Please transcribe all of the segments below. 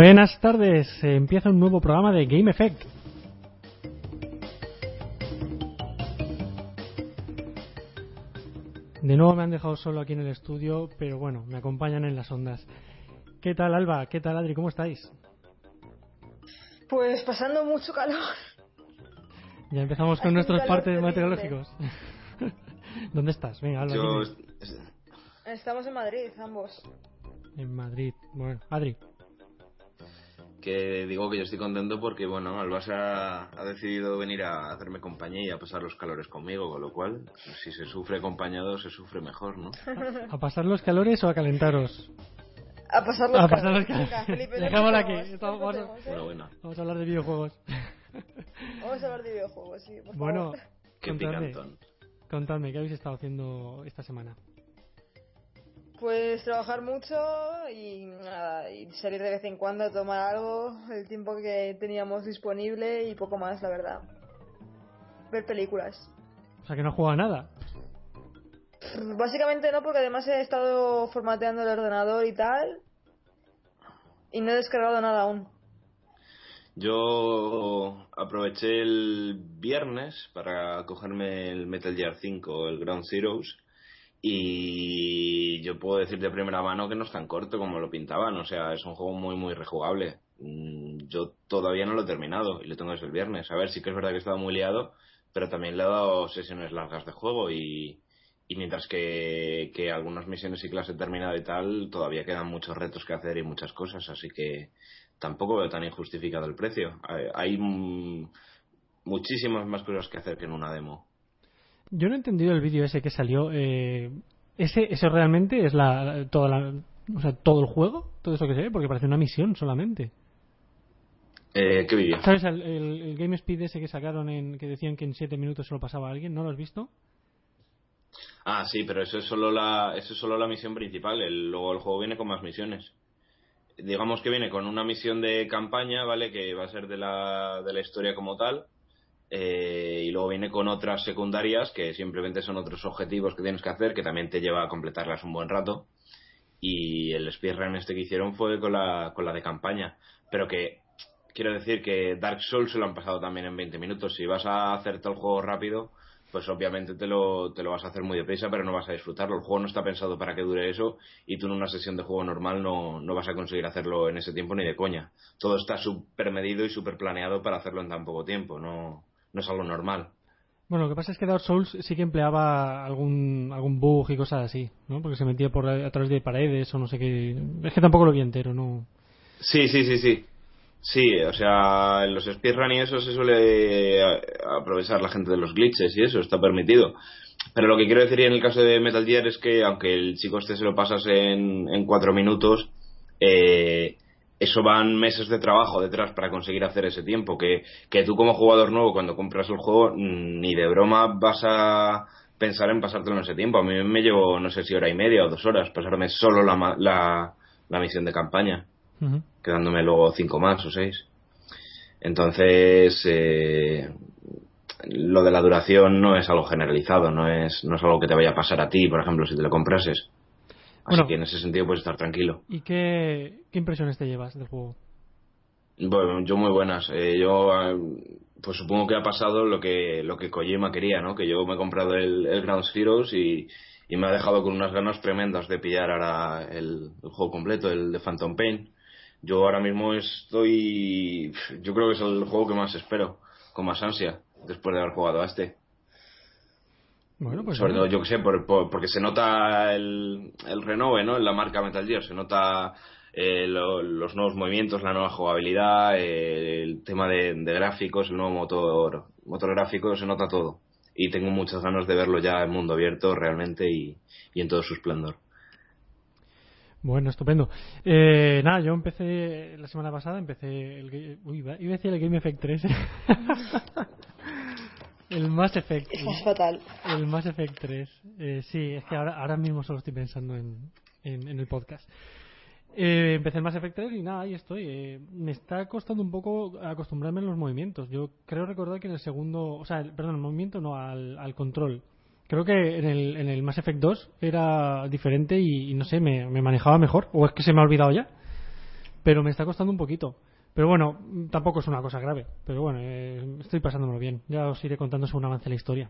Buenas tardes, eh, empieza un nuevo programa de Game Effect. De nuevo me han dejado solo aquí en el estudio, pero bueno, me acompañan en las ondas. ¿Qué tal Alba? ¿Qué tal Adri? ¿Cómo estáis? Pues pasando mucho calor. Ya empezamos con un nuestros partes terrible. meteorológicos. ¿Dónde estás? Venga, Alba. Yo. Estamos en Madrid, ambos. En Madrid. Bueno, Adri. Que digo que yo estoy contento porque, bueno, el Barça ha decidido venir a hacerme compañía y a pasar los calores conmigo, con lo cual, si se sufre acompañado, se sufre mejor, ¿no? ¿A pasar los calores o a calentaros? A pasar los A pasar los calores. calores. Venga, Felipe, no Dejémoslo aquí. Estamos- vamos a-. Bueno, bueno, Vamos a hablar de videojuegos. Vamos a hablar de videojuegos, sí, por Bueno, favor. qué contadme, picantón. contadme, ¿qué habéis estado haciendo esta semana? Pues trabajar mucho y, nada, y salir de vez en cuando a tomar algo, el tiempo que teníamos disponible y poco más, la verdad. Ver películas. O sea, que no juega nada. Básicamente no, porque además he estado formateando el ordenador y tal. Y no he descargado nada aún. Yo aproveché el viernes para cogerme el Metal Gear 5, el Ground Zeroes, y yo puedo decir de primera mano que no es tan corto como lo pintaban, o sea, es un juego muy, muy rejugable. Mm, Yo todavía no lo he terminado y lo tengo desde el viernes. A ver, sí que es verdad que he estado muy liado, pero también le he dado sesiones largas de juego y, y mientras que, que algunas misiones sí que las he terminado y tal, todavía quedan muchos retos que hacer y muchas cosas, así que tampoco veo tan injustificado el precio. Hay, hay, mm, muchísimas más cosas que hacer que en una demo. Yo no he entendido el vídeo ese que salió. Eh, ese, ese realmente es la, toda la, o sea, todo el juego, todo eso que se ve, porque parece una misión solamente. Eh, ¿Qué vídeo? ¿Sabes el, el- el Game Speed ese que sacaron en que decían que en 7 minutos se lo pasaba a alguien? ¿No lo has visto? Ah, sí, pero eso es solo la, eso es solo la misión principal. El- luego el juego viene con más misiones. Digamos que viene con una misión de campaña, ¿vale? Que va a ser de la, de la historia como tal. Eh, y luego viene con otras secundarias que simplemente son otros objetivos que tienes que hacer, que también te lleva a completarlas un buen rato. Y el speedrun este que hicieron fue con la, con la de campaña. Pero que quiero decir que Dark Souls se lo han pasado también en 20 minutos. Si vas a hacer todo el juego rápido, pues obviamente te lo, te lo vas a hacer muy deprisa, pero no vas a disfrutarlo. El juego no está pensado para que dure eso y tú en una sesión de juego normal no, no vas a conseguir hacerlo en ese tiempo ni de coña. Todo está súper medido y súper planeado para hacerlo en tan poco tiempo. No, no es algo normal. Bueno, lo que pasa es que Dark Souls sí que empleaba algún, algún bug y cosas así, ¿no? Porque se metía por a través de paredes o no sé qué. Es que tampoco lo vi entero, ¿no? Sí, sí, sí, sí. Sí, o sea, en los speedrun y eso se suele eh, aprovechar la gente de los glitches y eso, está permitido. Pero lo que quiero decir en el caso de Metal Gear es que aunque el chico este se lo pasas en, en cuatro minutos, eh, eso van meses de trabajo detrás para conseguir hacer ese tiempo. Que, que tú como jugador nuevo cuando compras el juego mm, ni de broma vas a pensar en pasártelo en ese tiempo. A mí me llevo no sé si hora y media o dos horas pasarme solo la, la, la misión de campaña quedándome luego cinco más o seis. Entonces, eh, lo de la duración no es algo generalizado, no es, no es algo que te vaya a pasar a ti, por ejemplo, si te lo comprases. Así Bueno. que en ese sentido puedes estar tranquilo. ¿Y qué, qué impresiones te llevas del juego? Bueno, yo muy buenas. Eh, yo, eh, pues supongo que ha pasado lo que, lo que Kojima quería, ¿no? Que yo me he comprado el, el Ground Zeroes y, y me ha dejado con unas ganas tremendas de pillar ahora el, el juego completo, el de Phantom Pain. Yo ahora mismo estoy, yo creo que es el juego que más espero, con más ansia, después de haber jugado a este. Bueno, pues. Sobre todo, yo que sé, por- por- porque se nota el, el renove, ¿no? En la marca Metal Gear, se nota eh, lo- los nuevos movimientos, la nueva jugabilidad, eh, el tema de, de gráficos, el nuevo motor, motor gráfico, se nota todo. Y tengo muchas ganas de verlo ya en mundo abierto realmente y, y en todo su esplendor. Bueno, estupendo. Eh, nada, yo empecé la semana pasada, empecé el... Uy, iba iba a decir el Game Effect 3. el Mass Effect. Es fatal. El Mass Effect 3. Eh, sí, es que ahora, ahora mismo solo estoy pensando en, en, en el podcast. Eh, empecé el Mass Effect 3 y nada, ahí estoy. Eh, me está costando un poco acostumbrarme a los movimientos. Yo creo recordar que en el segundo, o sea, el- perdón, el movimiento no, al, al control. Creo que en el, en el Mass Effect 2 era diferente y, y no sé, me, me manejaba mejor. ¿O es que se me ha olvidado ya? pero me está costando un poquito. Pero bueno, tampoco es una cosa grave. Pero bueno, eh, estoy pasándomelo bien. Ya os iré contando según avance la historia.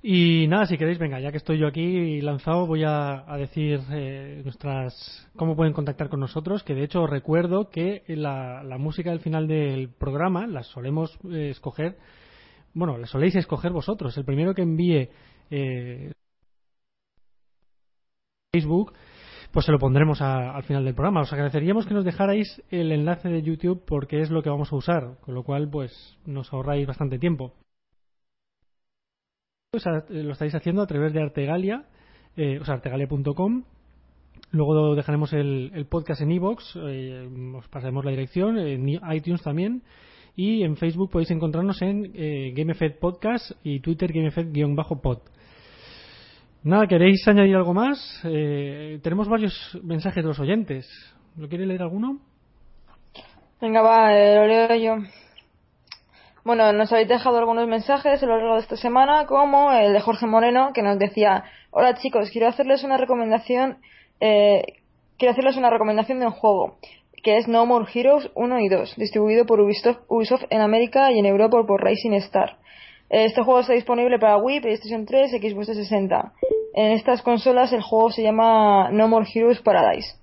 Y nada, si queréis, venga, ya que estoy yo aquí lanzado, voy a, decir eh, nuestras cómo pueden contactar con nosotros. Que de hecho recuerdo que la, música del final del programa la solemos eh, escoger, bueno, la soléis escoger vosotros. El primero que envíe eh, Facebook, pues se lo pondremos al final del programa. Os agradeceríamos que nos dejarais el enlace de YouTube porque es lo que vamos a usar, con lo cual, pues nos ahorráis bastante tiempo. Pues, lo estáis haciendo a través de Artegalia, eh, o sea, artegalia.com. Luego dejaremos el, podcast en iVoox, eh, os pasaremos la dirección, en iTunes también. Y en Facebook podéis encontrarnos en eh, GameFed Podcast y Twitter GameFed-pod. Nada, ¿queréis añadir algo más? Eh, tenemos varios mensajes de los oyentes. ¿Lo quiere leer alguno? Venga, va, lo leo yo. Bueno, nos habéis dejado algunos mensajes a lo largo de esta semana, como el de Jorge Moreno, que nos decía, hola chicos, quiero hacerles una recomendación, eh, quiero hacerles una recomendación de un juego, que es No More Heroes 1 y 2, distribuido por Ubisoft, en América y en Europa por Racing Star. Este juego está disponible para Wii, PlayStation 3, Xbox 360. En estas consolas el juego se llama No More Heroes Paradise.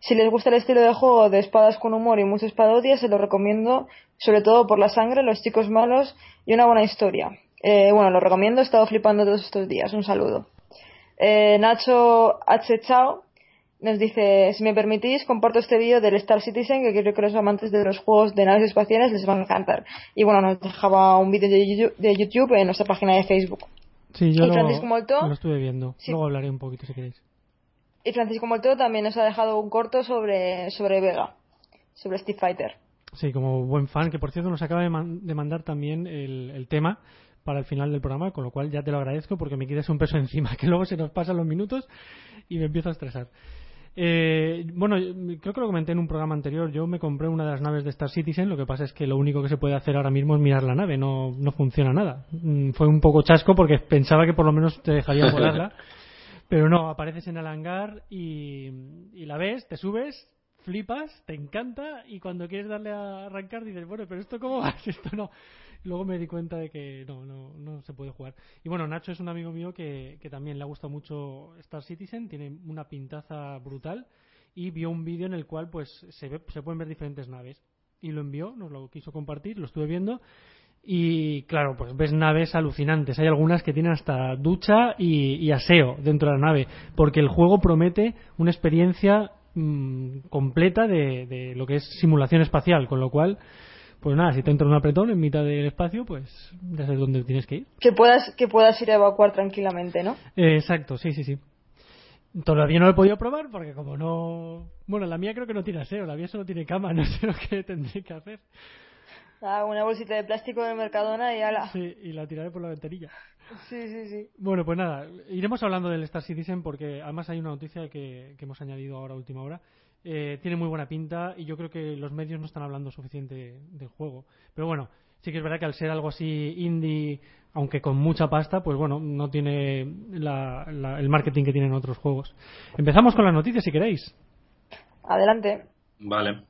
Si les gusta el estilo de juego de espadas con humor y muchas parodias, se lo recomiendo, sobre todo por la sangre, los chicos malos y una buena historia. Eh, bueno, lo recomiendo, he estado flipando todos estos días. Un saludo. Eh, Nacho H. Chao nos dice, si me permitís, comparto este vídeo del Star Citizen, que creo que los amantes de los juegos de naves espaciales les van a encantar. Y bueno, nos dejaba un vídeo de YouTube en nuestra página de Facebook. Sí, yo lo, estuve viendo. Luego hablaré un poquito si queréis. Y Francisco Molto también nos ha dejado un corto sobre, sobre Vega, sobre Street Fighter. Sí, como buen fan, que por cierto nos acaba de, mandar también el, tema para el final del programa, con lo cual ya te lo agradezco porque me quitas un peso encima, que luego se nos pasan los minutos y me empiezo a estresar. Eh, bueno, creo que lo comenté en un programa anterior. Yo me compré una de las naves de Star Citizen. Lo que pasa es que lo único que se puede hacer ahora mismo es mirar la nave. No, no funciona nada. Mm, fue un poco chasco porque pensaba que por lo menos te dejaría volarla. Pero no, apareces en el hangar y, la ves, te subes, flipas, te encanta y cuando quieres darle a arrancar dices, bueno, pero esto cómo va, esto no. Luego me di cuenta de que no, no, no se puede jugar. Y bueno, Nacho es un amigo mío que, que también le ha gustado mucho Star Citizen, tiene una pintaza brutal y vio un vídeo en el cual pues se, ve, se pueden ver diferentes naves y lo envió, nos lo quiso compartir, lo estuve viendo y claro, pues ves naves alucinantes. Hay algunas que tienen hasta ducha y, aseo dentro de la nave, porque el juego promete una experiencia mm, completa de, lo que es simulación espacial, con lo cual, pues nada, si te entra un apretón en mitad del espacio, pues ya sabes dónde tienes que ir. Que puedas, que puedas ir a evacuar tranquilamente, ¿no? Eh, exacto, sí, sí, sí. Todavía no lo he podido probar porque como no... Bueno, la mía creo que no tiene aseo, la mía solo tiene cama, no sé lo que tendré que hacer. Ah, una bolsita de plástico de Mercadona y ala. Sí, y la tiraré por la ventanilla. Sí, sí, sí. Bueno, pues nada, iremos hablando del Star Citizen porque además hay una noticia que, hemos añadido ahora a última hora. Eh, tiene muy buena pinta y yo creo que los medios no están hablando suficiente del juego. Pero bueno, sí que es verdad que al ser algo así indie, aunque con mucha pasta, pues bueno, no tiene el marketing que tienen otros juegos. Empezamos con las noticias si queréis. Adelante. Vale.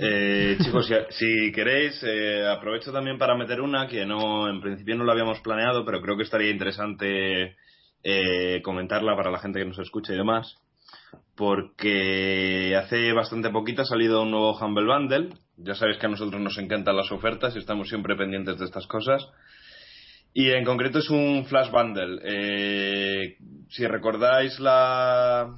Eh, chicos, si, queréis, eh, aprovecho también para meter una que no, en principio no lo habíamos planeado, pero creo que estaría interesante eh, comentarla para la gente que nos escucha y demás. Porque hace bastante poquito ha salido un nuevo Humble Bundle. Ya sabéis que a nosotros nos encantan las ofertas y estamos siempre pendientes de estas cosas. Y en concreto es un Flash Bundle. Eh, si recordáis la,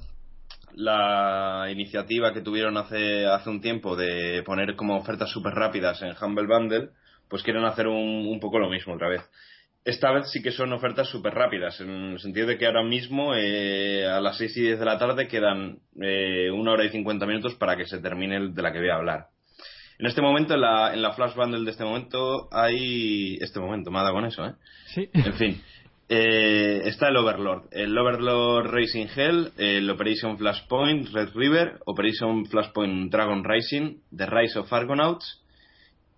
la iniciativa que tuvieron hace, hace un tiempo de poner como ofertas súper rápidas en Humble Bundle, pues quieren hacer un, un, poco lo mismo otra vez. Esta vez sí que son ofertas súper rápidas, en el sentido de que ahora mismo eh, a las 6 y 10 de la tarde quedan eh, una hora y 50 minutos para que se termine el de la que voy a hablar. En este momento, en la, en la Flash Bundle de este momento, hay. Este momento, me ha dado con eso, ¿eh? Sí. En fin. Eh, está el Overlord, el Overlord Racing Hell, el Operation Flashpoint Red River, Operation Flashpoint Dragon Rising, The Rise of Argonauts,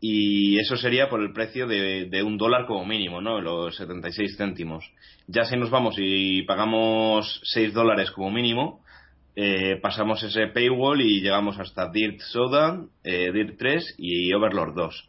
y eso sería por el precio de, un dólar como mínimo, ¿no? Los 76 céntimos. Ya si nos vamos y pagamos 6 dólares como mínimo, eh, pasamos ese paywall y llegamos hasta Dirt Soda, eh, Dirt 3 y Overlord 2.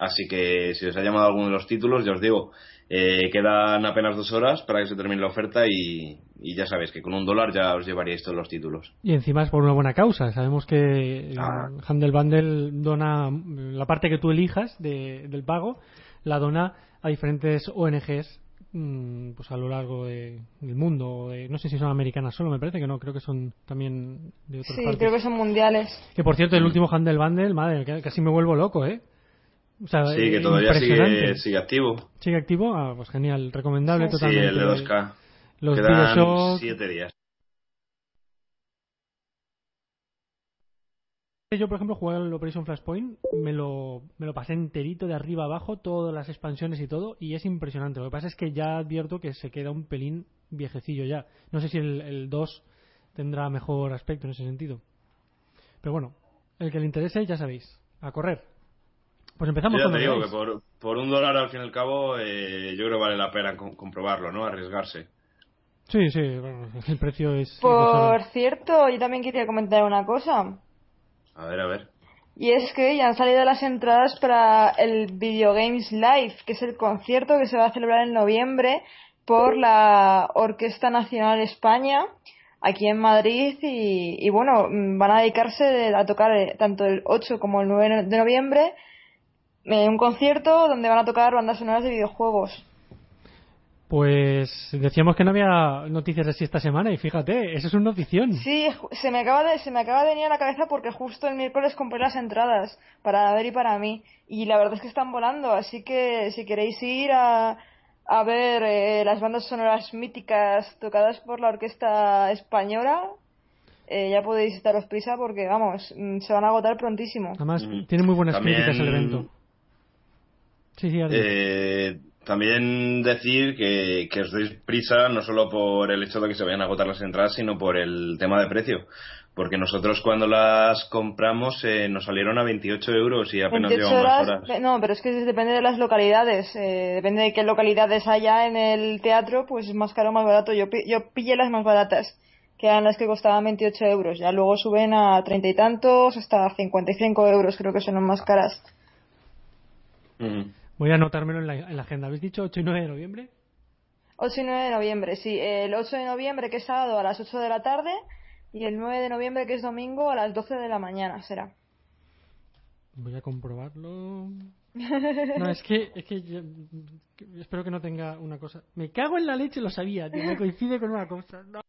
Así que si os ha llamado alguno de los títulos, ya os digo, eh, quedan apenas dos horas para que se termine la oferta y, y ya sabéis que con un dólar ya os llevaríais todos los títulos. Y encima es por una buena causa. Sabemos que Ah. Handel Bundle dona la parte que tú elijas de- del pago, la dona a diferentes ONGs mm, pues a lo largo de- del mundo. de- no sé si son americanas solo, me parece que no, creo que son también de otras Sí, partes. creo que son mundiales. Que por cierto, el último Handel Bundle, madre, casi me vuelvo loco, ¿eh? O sea, Sí, que eh, todavía sigue, sigue activo. ¿Sigue activo? Ah, pues genial, recomendable Sí, Sí, totalmente. el de 2K. Los Quedan Bioshock, 7 días. Yo, por ejemplo, jugué al Operation Flashpoint, me lo, me lo pasé enterito de arriba abajo, todas las expansiones y todo, y es impresionante. Lo que pasa es que ya advierto que se queda un pelín viejecillo ya. No sé si el, el 2 tendrá mejor aspecto en ese sentido. Pero bueno, el que le interese, ya sabéis, a correr. Pues empezamos Yo ya te digo que por, por un dólar al fin y al cabo eh, yo creo que vale la pena com- comprobarlo, ¿no? Arriesgarse. Sí, sí, bueno, el precio es... Por cierto, yo también quería comentar una cosa. A ver, a ver. Y es que ya han salido las entradas para el Video Games Live, que es el concierto que se va a celebrar en noviembre por la Orquesta Nacional de España, aquí en Madrid. Y, y bueno, van a dedicarse a tocar eh, tanto el 8 como el 9 de noviembre un concierto donde van a tocar bandas sonoras de videojuegos. Pues decíamos que no había noticias así esta semana y fíjate, eso es una notición. Sí, se me acaba de, se me acaba de venir a la cabeza porque justo el miércoles compré las entradas para ver y para mí. Y la verdad es que están volando, así que si queréis ir a, a ver eh, las bandas sonoras míticas tocadas por la orquesta española, eh, ya podéis daros prisa porque, vamos, mm, se van a agotar prontísimo. Además, Ujú. tiene muy buenas También- críticas el evento. Sí, sí, Adri. Eh, también decir que, que os deis prisa no solo por el hecho de que se vayan a agotar las entradas, sino por el tema de precio. Porque nosotros cuando las compramos eh, nos salieron a 28 euros y apenas 28 llevamos horas, horas. no, pero es que depende de las localidades, eh, depende de qué localidades haya en el teatro, pues es más caro o más barato. Yo, pi- yo pillé las más baratas, que eran las que costaban 28 euros, ya luego suben a treinta y tantos, hasta 55 euros, creo que son las más caras. Voy a anotármelo en la, en la agenda. ¿Habéis dicho 8 y 9 de noviembre? 8 y 9 de noviembre, sí, el 8 de noviembre que es sábado a las 8 de la tarde y el 9 de noviembre que es domingo a las 12 de la mañana será. Voy a comprobarlo. No, es que, es que yo- espero que no tenga una cosa. Me cago en la leche, lo sabía, tío, me coincide con una cosa. No.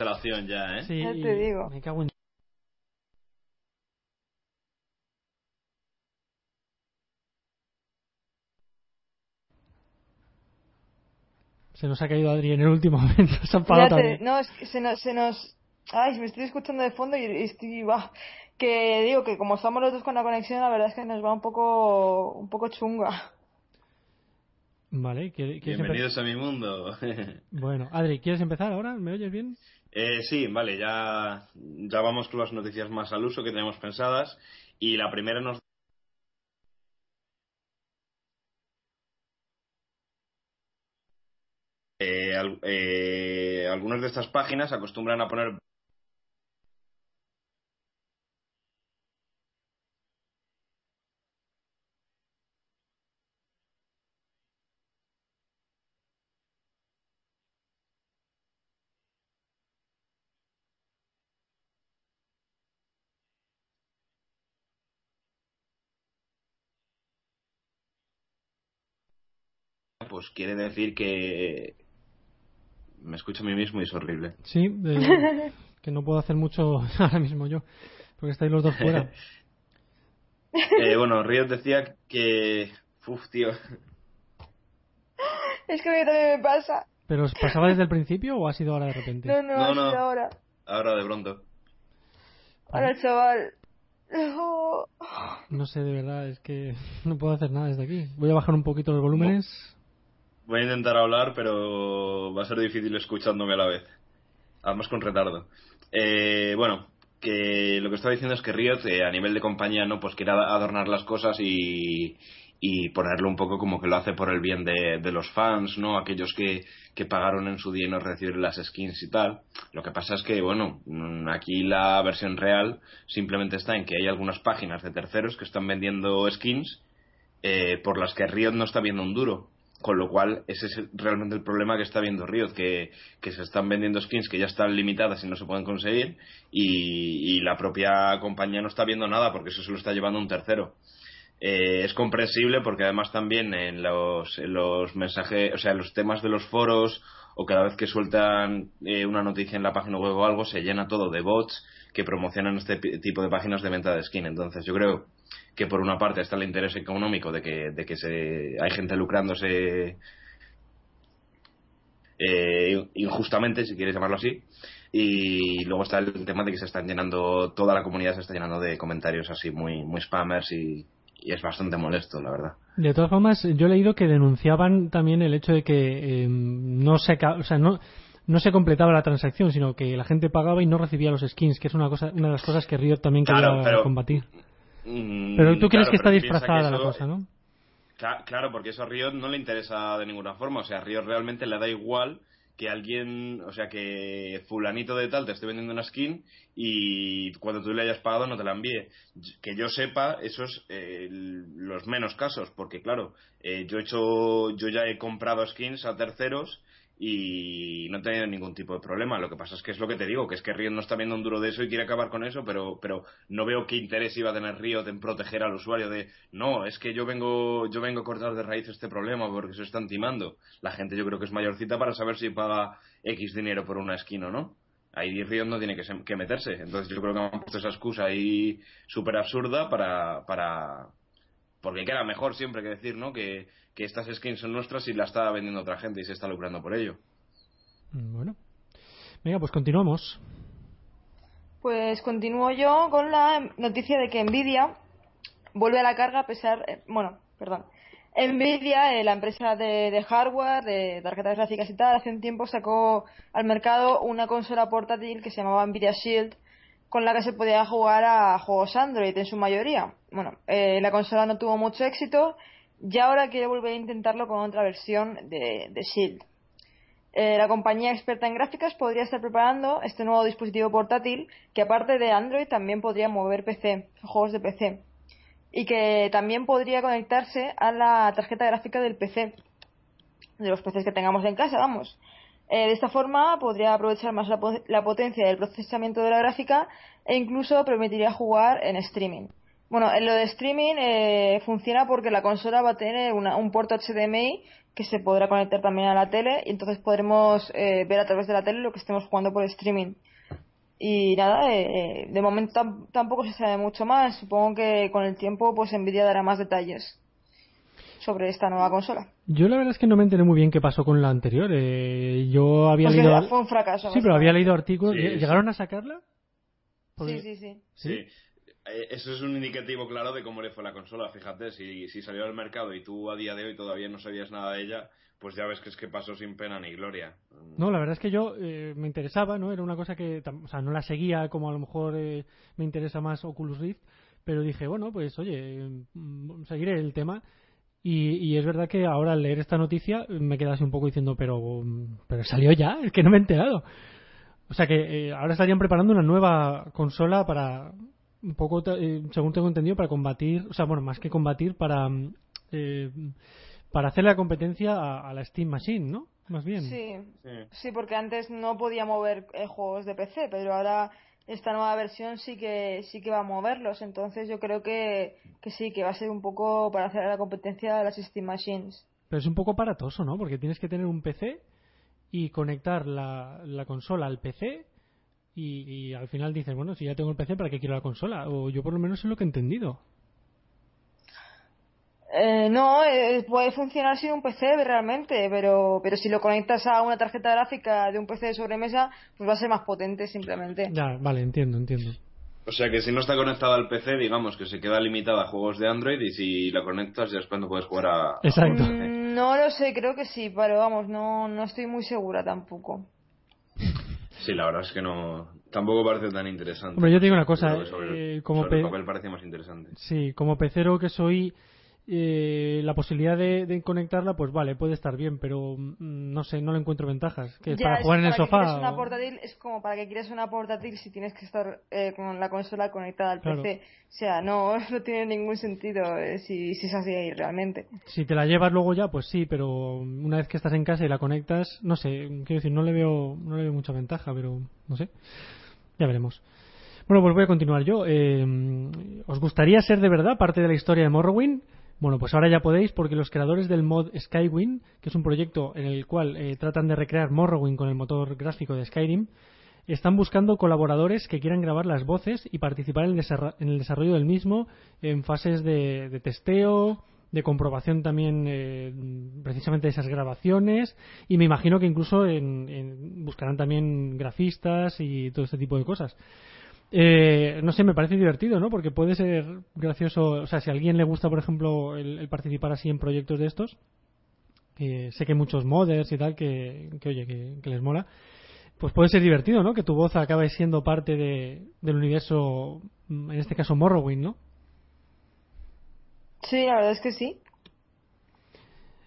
Ya, ¿eh? Sí, Ya te digo. Me cago en. Se nos ha caído Adri en el último momento. Se Fíjate, también. no, es que se nos, se nos... Ay, me estoy escuchando de fondo y, estoy... bah, que digo que como estamos los dos con la conexión, la verdad es que nos va un poco un poco chunga. Vale, ¿quieres, quieres empezar? Bienvenidos a mi mundo. Bueno, Adri, ¿quieres empezar ahora? ¿Me oyes bien? Eh, sí, vale, ya, ya vamos con las noticias más al uso que tenemos pensadas. Y la primera nos. Eh, al- algunas de estas páginas acostumbran a poner pues quiere decir que me escucho a mí mismo y es horrible. Sí, eh, que no puedo hacer mucho ahora mismo yo, porque estáis los dos fuera. Eh, bueno, Riot decía que... Uf, tío. Es que a mí también me pasa. ¿Pero os pasaba desde el principio o ha sido ahora de repente? No, no, No, ha no. sido ahora. Ahora de pronto. Ahora, chaval. No. No sé, de verdad, es que no puedo hacer nada desde aquí. Voy a bajar un poquito los volúmenes. Voy a intentar hablar, pero va a ser difícil escuchándome a la vez. Además con retardo. Eh, bueno, que lo que estaba diciendo es que Riot, eh, a nivel de compañía, no pues quiere adornar las cosas y, y ponerlo un poco como que lo hace por el bien de, los fans, ¿no? Aquellos que, que pagaron en su día no recibieron las skins y tal. Lo que pasa es que, bueno, mm, aquí la versión real simplemente está en que hay algunas páginas de terceros que están vendiendo skins eh, por las que Riot no está viendo un duro. Con lo cual, ese es realmente el problema que está viendo Riot, que, que se están vendiendo skins que ya están limitadas y no se pueden conseguir, y, y la propia compañía no está viendo nada porque eso se lo está llevando un tercero. Eh, es comprensible porque además también en los, en los mensajes, o sea, en los temas de los foros o cada vez que sueltan eh, una noticia en la página web o algo, se llena todo de bots que promocionan este tipo de páginas de venta de skin. Entonces, yo creo que por una parte está el interés económico de que, de que se, hay gente lucrándose eh, injustamente, si quieres llamarlo así. Y luego está el tema de que se están llenando, toda la comunidad se está llenando de comentarios así muy, muy spammers y, y es bastante molesto, la verdad. De todas formas, yo he leído que denunciaban también el hecho de que eh, no se o sea, no, no se completaba la transacción, sino que la gente pagaba y no recibía los skins, que es una cosa, una de las cosas que Riot también Claro, quería pero- combatir. Mm, Pero tú crees claro, que está disfrazada la cosa, ¿no? Cla- Claro, porque eso a Riot no le interesa de ninguna forma. O sea, a Riot realmente le da igual que alguien, o sea, que fulanito de tal te esté vendiendo una skin y cuando tú le hayas pagado no te la envíe. Que yo sepa, esos eh, los menos casos, porque claro, eh, yo he hecho, yo ya he comprado skins a terceros y no he tenido ningún tipo de problema. Lo que pasa es que es lo que te digo, que es que Riot no está viendo un duro de eso y quiere acabar con eso, pero, pero no veo qué interés iba a tener Riot en proteger al usuario de no, es que yo vengo, yo vengo a cortar de raíz este problema porque se están timando. La gente yo creo que es mayorcita para saber si paga X dinero por una skin o no. Ahí Riot no tiene que, se- que meterse. Entonces yo creo que han puesto esa excusa ahí súper absurda para, para, porque queda mejor siempre que decir, ¿no? Que, que estas skins son nuestras y la está vendiendo otra gente y se está lucrando por ello. Mm, Bueno. Venga, pues continuamos. Pues continúo yo con la noticia de que Nvidia vuelve a la carga a pesar, eh, bueno, perdón. Nvidia, eh, la empresa de, de hardware, de tarjetas gráficas y tal, hace un tiempo sacó al mercado una consola portátil que se llamaba Nvidia Shield, con la que se podía jugar a juegos Android en su mayoría. Bueno, eh, la consola no tuvo mucho éxito y ahora quiere volver a intentarlo con otra versión de, Shield. Eh, la compañía experta en gráficas podría estar preparando este nuevo dispositivo portátil que aparte de Android también podría mover PC, juegos de PC. Y que también podría conectarse a la tarjeta gráfica del PC, de los PCs que tengamos en casa, vamos. Eh, de esta forma podría aprovechar más la, la potencia del procesamiento de la gráfica e incluso permitiría jugar en streaming. Bueno, en lo de streaming eh, funciona porque la consola va a tener una- un puerto HDMI que se podrá conectar también a la tele y entonces podremos eh, ver a través de la tele lo que estemos jugando por streaming. Y nada, eh, eh, de momento tam- tampoco se sabe mucho más. Supongo que con el tiempo pues Nvidia dará más detalles sobre esta nueva consola. Yo la verdad es que no me enteré muy bien qué pasó con la anterior. Eh, yo había Pues leído... fue un fracaso. Sí, pero había leído artículos. Sí, ¿Lle- sí. ¿Llegaron a sacarla? Porque- Sí, sí, sí. Sí. Eh, Eso es un indicativo claro de cómo le fue la consola. Fíjate, si, si salió al mercado y tú a día de hoy todavía no sabías nada de ella, pues ya ves que es que pasó sin pena ni gloria. No, la verdad es que yo eh, me interesaba, ¿no? Era una cosa que, o sea, no la seguía como a lo mejor eh, me interesa más Oculus Rift, pero dije, bueno, pues oye, mm, seguiré el tema. Y, y es verdad que ahora al leer esta noticia me quedase un poco diciendo, pero, pero salió ya, es que no me he enterado. O sea que eh, ahora estarían preparando una nueva consola para, un poco, eh, según tengo entendido, para combatir, o sea, bueno, más que combatir, para, mm, eh, para hacer la competencia a, a la Steam Machine, ¿no? Más bien. Sí, Sí. sí, porque antes no podía mover eh, juegos de PC, pero ahora esta nueva versión sí que sí que va a moverlos. Entonces yo creo que, que sí, que va a ser un poco para hacer la competencia de las Steam Machines. Pero es un poco aparatoso, ¿no? Porque tienes que tener un PC y conectar la, la consola al PC y, y al final dices, bueno, si ya tengo el PC, ¿para qué quiero la consola? O yo por lo menos es lo que he entendido. Eh, no, eh, puede funcionar sin un PC realmente, pero, pero si lo conectas a una tarjeta gráfica de un PC de sobremesa, pues va a ser más potente simplemente. Ya, vale, entiendo, entiendo. O sea que si no está conectada al PC, digamos que se queda limitada a juegos de Android y si la conectas ya es cuando puedes jugar a... Exacto. Mm, No lo sé, creo que sí, pero vamos, no, no estoy muy segura tampoco. Sí, la verdad es que no... Tampoco parece tan interesante. Hombre, yo te digo una cosa, sobre, eh, como sobre el pe- papel parece más interesante. Sí, como pecero que soy, eh, la posibilidad de, conectarla, pues vale, puede estar bien, pero mm, no sé, no le encuentro ventajas. Que para jugar en el sofá. Una portátil, es como para que quieras una portátil si tienes que estar eh, con la consola conectada al PC. O sea, no, no tiene ningún sentido eh, si, si es así ahí realmente. Si te la llevas luego ya, pues sí, pero una vez que estás en casa y la conectas, no sé, quiero decir, no le veo, no le veo mucha ventaja, pero no sé. Ya veremos. Bueno, pues voy a continuar yo. ¿Os gustaría ser de verdad parte de la historia de Morrowind? Bueno, pues ahora ya podéis, porque los creadores del mod Skywind, que es un proyecto en el cual eh, tratan de recrear Morrowind con el motor gráfico de Skyrim, están buscando colaboradores que quieran grabar las voces y participar en el, desarrollo del mismo en fases de, testeo, de comprobación también eh, precisamente de esas grabaciones y me imagino que incluso buscarán también grafistas y todo este tipo de cosas. Eh, no sé, me parece divertido, ¿no? Porque puede ser gracioso, o sea, si a alguien le gusta, por ejemplo, el, participar así en proyectos de estos, que sé que hay muchos modders y tal que, oye, que, les mola, pues puede ser divertido, ¿no? Que tu voz acabe siendo parte de, del universo, en este caso Morrowind, ¿no? Sí, la verdad es que sí.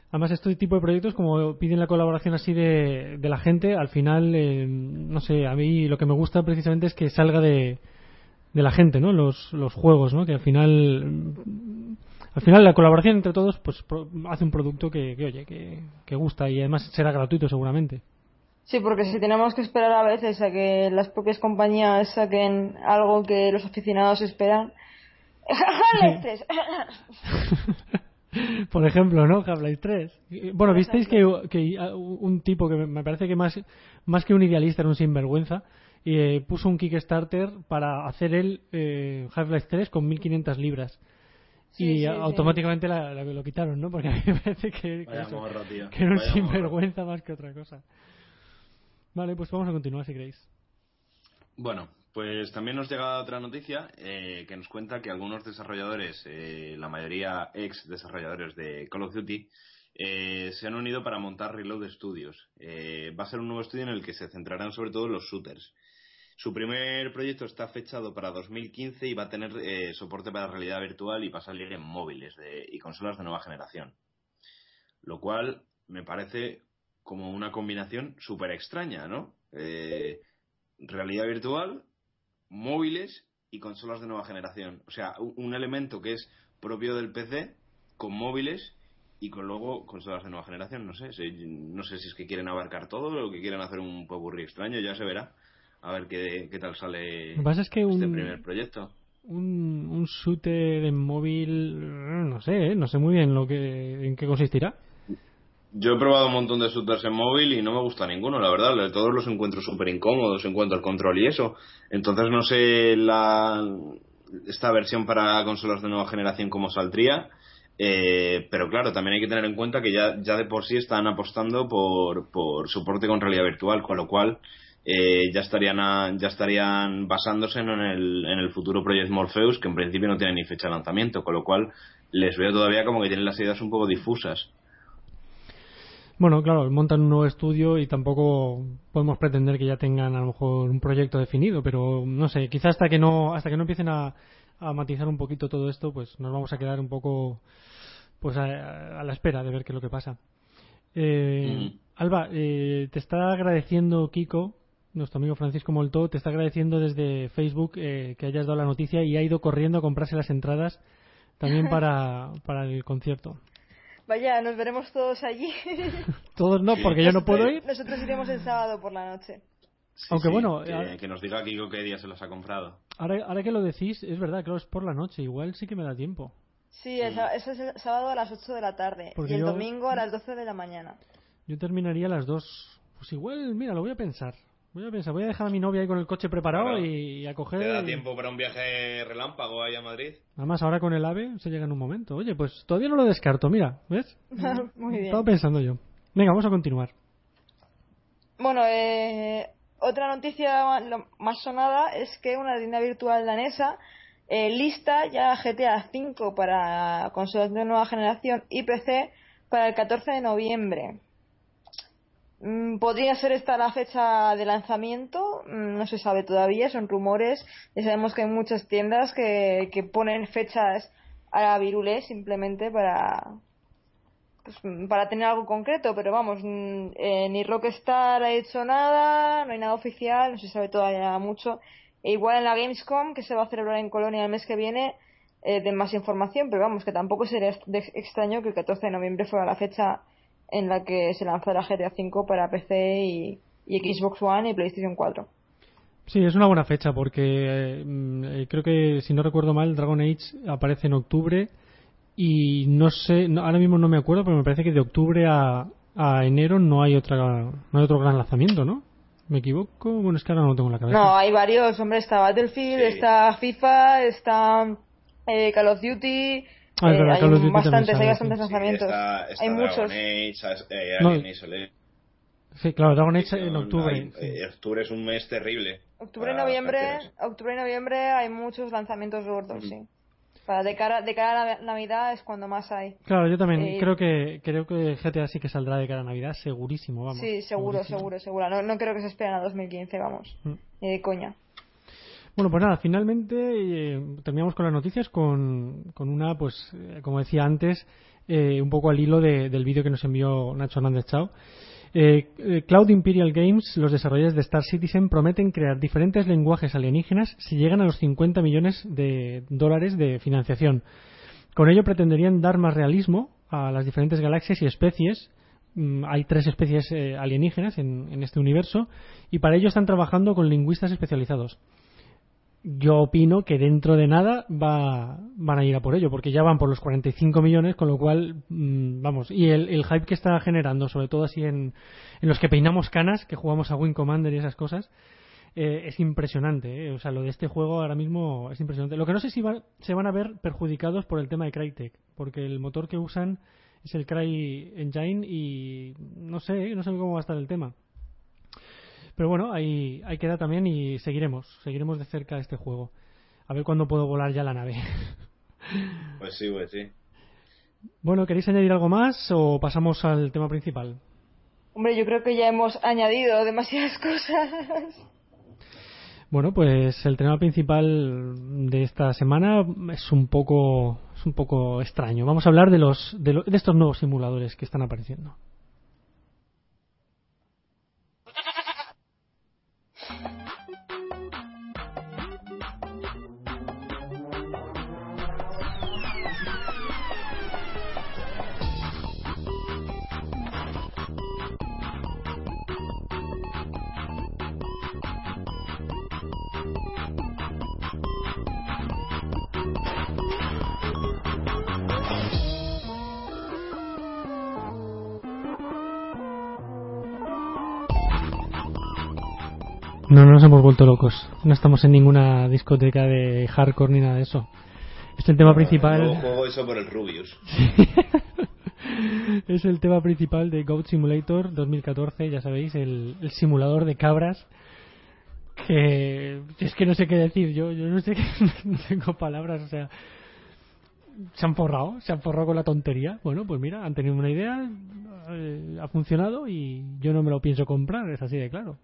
Además, este tipo de proyectos, como piden la colaboración así de, la gente, al final, eh, no sé, a mí lo que me gusta precisamente es que salga de, de la gente, ¿no? Los, los juegos, ¿no? Que al final, al final la colaboración entre todos, pues hace un producto que, oye, que, que gusta y además será gratuito seguramente. Sí, porque si tenemos que esperar a veces a que las propias compañías saquen algo que los aficionados esperan. Por ejemplo, ¿no? Half-Life 3. Bueno, visteis que, que, un tipo que me parece que más, más que un idealista era un sinvergüenza, y eh, puso un Kickstarter para hacer el eh, Half-Life 3 con 1500 libras. y automáticamente lo quitaron, ¿no? Porque a mí me parece que, que era un sinvergüenza más que otra cosa. Vale, pues vamos a continuar si queréis. Bueno, pues también nos llega otra noticia eh, que nos cuenta que algunos desarrolladores, eh, la mayoría ex desarrolladores de Call of Duty, eh, se han unido para montar Reload Studios. va a ser un nuevo estudio en el que se centrarán sobre todo los shooters. Su primer proyecto está fechado para 2015 y va a tener soporte para realidad virtual y va a salir en móviles y consolas de nueva generación. Lo cual me parece como una combinación súper extraña, ¿no? realidad virtual móviles y consolas de nueva generación. O sea, un elemento que es propio del PC con móviles y con luego consolas de nueva generación. No sé, no sé si es que quieren abarcar todo o que quieren hacer un popurrí extraño, ya se verá. A ver qué, qué tal sale este primer proyecto. Un, un shooter en móvil, no sé, ¿eh? no sé muy bien lo que, en qué consistirá. Yo he probado un montón de shooters en móvil y no me gusta ninguno, la verdad. Todos los encuentro súper incómodos en cuanto al control y eso. Entonces no sé la, esta versión para consolas de nueva generación como saldría. Eh, pero claro, también hay que tener en cuenta que ya, ya de por sí están apostando por, por soporte con realidad virtual, con lo cual eh, ya estarían ya estarían basándose en el, en el futuro Project Morpheus, que en principio no tiene ni fecha de lanzamiento, con lo cual les veo todavía como que tienen las ideas un poco difusas. Bueno, claro, montan un nuevo estudio y tampoco podemos pretender que ya tengan a lo mejor un proyecto definido, pero no sé, quizás hasta que no hasta que no empiecen a, matizar un poquito todo esto, pues nos vamos a quedar un poco pues a, la espera de ver qué es lo que pasa. Eh, Alba, eh, te está agradeciendo Kiko, nuestro amigo Francisco Molto, te está agradeciendo desde Facebook eh, que hayas dado la noticia y ha ido corriendo a comprarse las entradas también para, para el concierto. Vaya, nos veremos todos allí. todos no, porque yo no puedo ir. Nosotros iremos el sábado por la noche. Aunque bueno. Que, nos diga Kiko qué día se los ha comprado. Ahora, ahora que lo decís, es verdad, creo que es por la noche. Igual sí que me da tiempo. Sí, es, es el sábado a las 8 de la tarde y el domingo a las 12 de la mañana. Yo terminaría a las 2. Pues igual, mira, lo voy a pensar. Voy a pensar, voy a dejar a mi novia ahí con el coche preparado y, a coger. ¿Te da tiempo para un viaje relámpago ahí a Madrid? Además, ahora con el AVE se llega en un momento. Oye, pues todavía no lo descarto, mira, ¿ves? Muy bien. Estaba pensando yo. Venga, vamos a continuar. Bueno, eh, otra noticia más sonada es que una línea virtual danesa eh, lista ya GTA V para consolas de nueva generación y PC para el 14 de noviembre. Mm, podría ser esta la fecha de lanzamiento, mm, no se sabe todavía, son rumores. Ya sabemos que hay muchas tiendas que, que ponen fechas a Virule simplemente para pues, para tener algo concreto, pero vamos, eh, ni Rockstar ha hecho nada, no hay nada oficial, no se sabe todavía mucho. E igual en la Gamescom, que se va a celebrar en Colonia el mes que viene, eh, den más información, pero vamos, que tampoco sería extraño que el 14 de noviembre fuera la fecha en la que se lanzara GTA V para PC y, Xbox One y PlayStation 4. Sí, es una buena fecha porque mm, eh, creo que, si no recuerdo mal, Dragon Age aparece en octubre y no sé, ahora mismo no me acuerdo, pero me parece que de octubre a, a enero no hay otra no hay otro gran lanzamiento, ¿no? ¿Me equivoco? Bueno, es que ahora no lo tengo en la cabeza. No, hay varios, hombre, está Battlefield, está FIFA, está eh, Call of Duty, Ah, eh, hay Duty bastantes, hay bastantes lanzamientos. hay muchos. Eh, sí, claro, Dragon Age en octubre. octubre es un mes terrible. Octubre y noviembre, octubre y noviembre hay muchos lanzamientos gordos, mm. sí. Para de cara de cara a Navidad es cuando más hay. Claro, yo también eh, creo que creo que GTA sí que saldrá de cara a Navidad, segurísimo, vamos. Sí, seguro, seguro, seguro. No, no creo que se esperen a 2015, vamos. Mm. Eh, coña. Bueno, pues nada, finalmente eh, terminamos con las noticias con, una, pues, eh, como decía antes, eh, un poco al hilo del vídeo que nos envió Nacho Hernández Chao. Cloud Imperial Games, los desarrolladores de Star Citizen, prometen crear diferentes lenguajes alienígenas si llegan a los 50 millones de dólares de financiación. Con ello pretenderían dar más realismo a las diferentes galaxias y especies. Mm, hay tres especies alienígenas en, en este universo y para ello están trabajando con lingüistas especializados yo opino que dentro de nada va, van a ir a por ello, porque ya van por los 45 millones, con lo cual, mm, vamos, y el, el, hype que está generando, sobre todo así en, en, los que peinamos canas, que jugamos a Wing Commander y esas cosas, eh, es impresionante. Eh. O sea, lo de este juego ahora mismo es impresionante. Lo que no sé si se van a ver perjudicados por el tema de Crytek, porque el motor que usan es el Cry Engine y no sé, no sé cómo va a estar el tema. Pero bueno, ahí, ahí queda también y seguiremos, seguiremos de cerca este juego. A ver cuándo puedo volar ya la nave. Pues sí, pues sí. Bueno, ¿queréis añadir algo más o pasamos al tema principal? Hombre, yo creo que ya hemos añadido demasiadas cosas. Bueno, pues el tema principal de esta semana es un poco es un poco extraño. Vamos a hablar de los de estos nuevos simuladores que están apareciendo. No, no nos hemos vuelto locos. No estamos en ninguna discoteca de hardcore ni nada de eso. Es el tema principal. juego eso por el Rubius. es el tema principal de Goat Simulator 2014, ya sabéis, el, simulador de cabras. Que es que no sé qué decir. Yo, yo no sé, qué, no tengo palabras. O sea, se han forrado, se han forrado con la tontería. Bueno, pues mira, han tenido una idea, eh, ha funcionado y yo no me lo pienso comprar, es así de claro.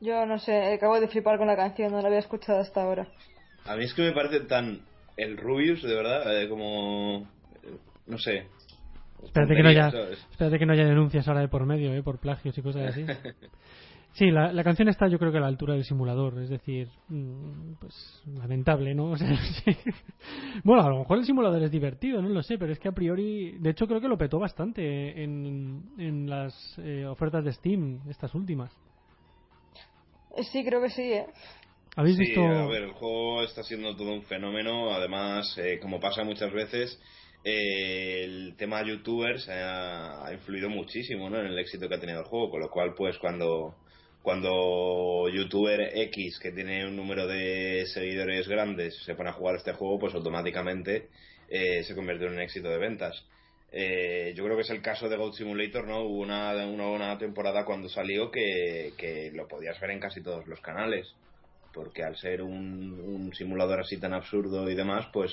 Yo no sé, acabo de flipar con la canción, no la había escuchado hasta ahora. A mí es que me parece tan el Rubius, de verdad, eh, como. No sé. Espérate que, no haya, espérate que no haya denuncias ahora de por medio, eh, por plagios y cosas así. Sí, la, la, canción está yo creo que a la altura del simulador, es decir, mm, pues lamentable, ¿no? O sea, Bueno, a lo mejor el simulador es divertido, no lo sé, pero es que a priori, de hecho creo que lo petó bastante en, en las eh, ofertas de Steam, estas últimas. Sí, creo que sí, ¿eh? ¿Habéis visto...? a ver, el juego está siendo todo un fenómeno. Además, eh, como pasa muchas veces, eh, el tema youtubers ha, influido muchísimo ¿no? en el éxito que ha tenido el juego. Con lo cual, pues cuando, cuando youtuber X, que tiene un número de seguidores grandes, se pone a jugar este juego, pues automáticamente eh, se convierte en un éxito de ventas. Eh, yo creo que es el caso de Goat Simulator, ¿no? Hubo una, una, temporada cuando salió que, lo podías ver en casi todos los canales, porque al ser un, simulador así tan absurdo y demás, pues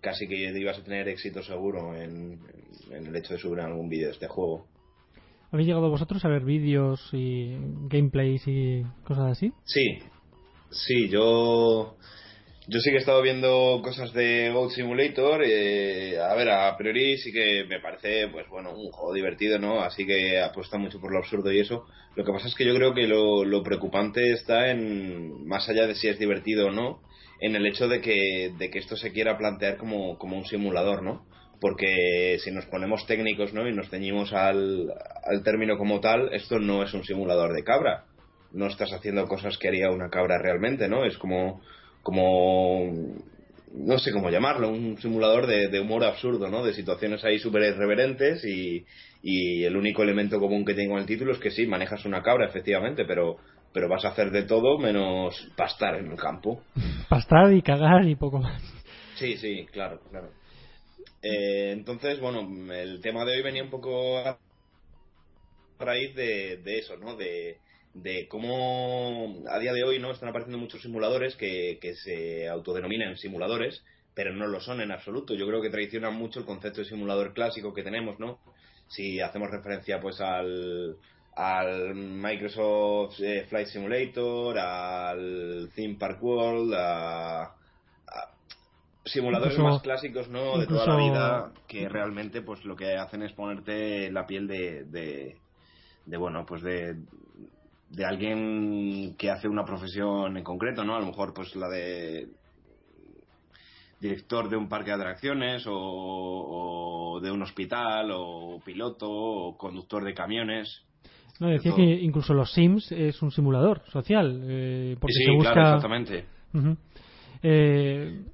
casi que ibas a tener éxito seguro en, el hecho de subir algún vídeo de este juego. ¿Habéis llegado vosotros a ver vídeos y gameplays y cosas así? Sí, sí, yo Yo sí que he estado viendo cosas de Goat Simulator. Eh, a ver, a priori sí que me parece, pues bueno, un juego divertido, ¿no? Así que apuesta mucho por lo absurdo y eso. Lo que pasa es que yo creo que lo, lo preocupante está en, más allá de si es divertido o no, en el hecho de que, de que esto se quiera plantear como, como un simulador, ¿no? Porque si nos ponemos técnicos, ¿no? Y nos ceñimos al, al término como tal, esto no es un simulador de cabra. No estás haciendo cosas que haría una cabra realmente, ¿no? Es como como no sé cómo llamarlo, un simulador de, humor absurdo, ¿no? De situaciones ahí súper irreverentes y, y, el único elemento común que tengo en el título es que sí, manejas una cabra, efectivamente, pero, pero vas a hacer de todo menos pastar en el campo. Pastar y cagar y poco más. Sí, sí, claro, claro. Eh, entonces, bueno, el tema de hoy venía un poco a raíz de, de eso, ¿no? De, de cómo a día de hoy no están apareciendo muchos simuladores que, que se autodenominan simuladores, pero no lo son en absoluto. Yo creo que traicionan mucho el concepto de simulador clásico que tenemos, ¿no? Si hacemos referencia pues al, al Microsoft eh, Flight Simulator, al Theme Park World, a, simuladores más clásicos, ¿no? De toda la vida, que realmente pues lo que hacen es ponerte la piel de, de, de bueno, pues de, de alguien que hace una profesión en concreto, ¿no? A lo mejor pues la de director de un parque de atracciones o, de un hospital o piloto o conductor de camiones. No, decía que incluso los Sims es un simulador social. Eh, porque sí, se busca... claro, exactamente. eh,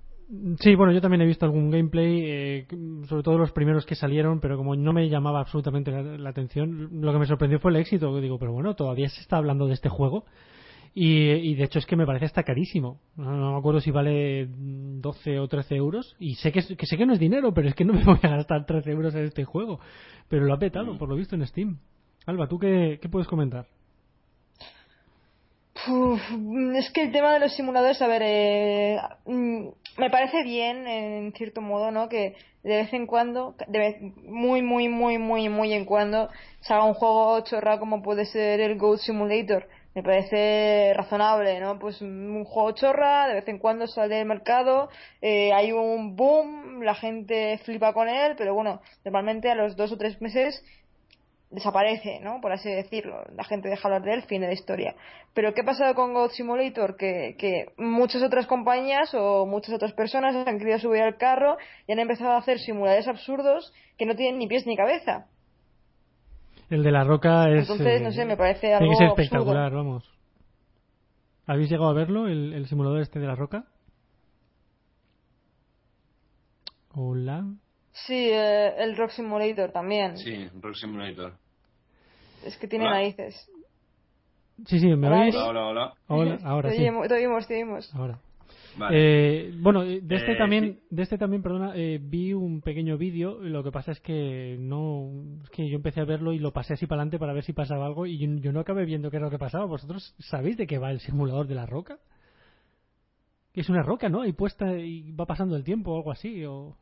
Sí, bueno, yo también he visto algún gameplay, eh, sobre todo los primeros que salieron, pero como no me llamaba absolutamente la, atención, lo que me sorprendió fue el éxito. Digo, pero bueno, todavía se está hablando de este juego. Y, de hecho es que me parece hasta carísimo. No, me acuerdo si vale 12 o 13 euros. Y sé que, sé que no es dinero, pero es que no me voy a gastar 13 euros en este juego. Pero lo ha petado, por lo visto, en Steam. Alba, ¿tú qué, qué puedes comentar? Es que el tema de los simuladores, a ver, eh, mm, me parece bien en cierto modo, ¿no? Que de vez en cuando, de vez, muy, muy, muy, muy, muy en cuando, se haga un juego chorra como puede ser el Goat Simulator. Me parece razonable, ¿no? Pues un juego chorra, de vez en cuando sale del mercado, eh, hay un boom, la gente flipa con él, pero bueno, normalmente a los dos o tres meses desaparece, ¿no? Por así decirlo. La gente deja hablar de él, fin de la historia. Pero ¿qué ha pasado con God Simulator? Que, que muchas otras compañías o muchas otras personas han querido subir al carro y han empezado a hacer simuladores absurdos que no tienen ni pies ni cabeza. El de la roca es. Entonces, no sé, me parece algo. Tiene espectacular, vamos. ¿Habéis llegado a verlo, el, el simulador este de la roca? Hola. Sí, eh, el Rock Simulator también. Sí, Rock Simulator. Es que tiene narices. Sí, sí, ¿me oís? Hola, hola, hola. ahora sí. Te oímos, te oímos. Ahora. Eh, bueno, de este eh, también, de este también, perdona, eh, vi un pequeño vídeo. Lo que pasa es que no, es que yo empecé a verlo y lo pasé así para adelante para ver si pasaba algo y yo, no acabé viendo qué era lo que pasaba. ¿Vosotros sabéis de qué va el simulador de la roca? Que es una roca, ¿no? Y puesta y va pasando el tiempo o algo así. O...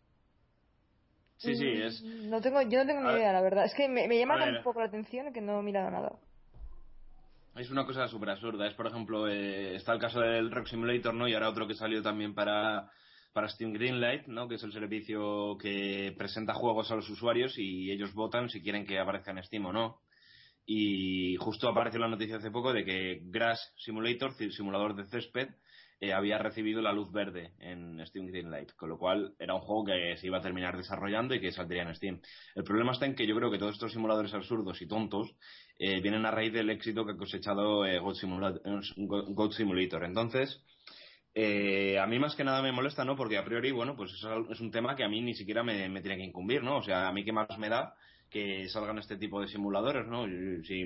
Sí, sí, mm, es. No tengo, yo no tengo ni idea, la verdad. Es que me, llama tan un poco la atención que no he mirado nada. Es una cosa súper absurda. Es, por ejemplo, eh, está el caso del Rock Simulator, ¿no? Y ahora otro que salió también para, para Steam Greenlight, ¿no? Que es el servicio que presenta juegos a los usuarios y ellos votan si quieren que aparezca en Steam o no. Y justo apareció la noticia hace poco de que Grass Simulator, simulador de césped, eh, había recibido la luz verde en Steam Greenlight, con lo cual era un juego que se iba a terminar desarrollando y que saldría en Steam. El problema está en que yo creo que todos estos simuladores absurdos y tontos eh, vienen a raíz del éxito que ha cosechado eh, God, Simulator, Entonces, a mí más que nada me molesta, ¿no? Porque a priori, bueno, pues es un tema que a mí ni siquiera me, me tiene que incumbir, ¿no? O sea, a mí qué más me da que salgan este tipo de simuladores, ¿no? Si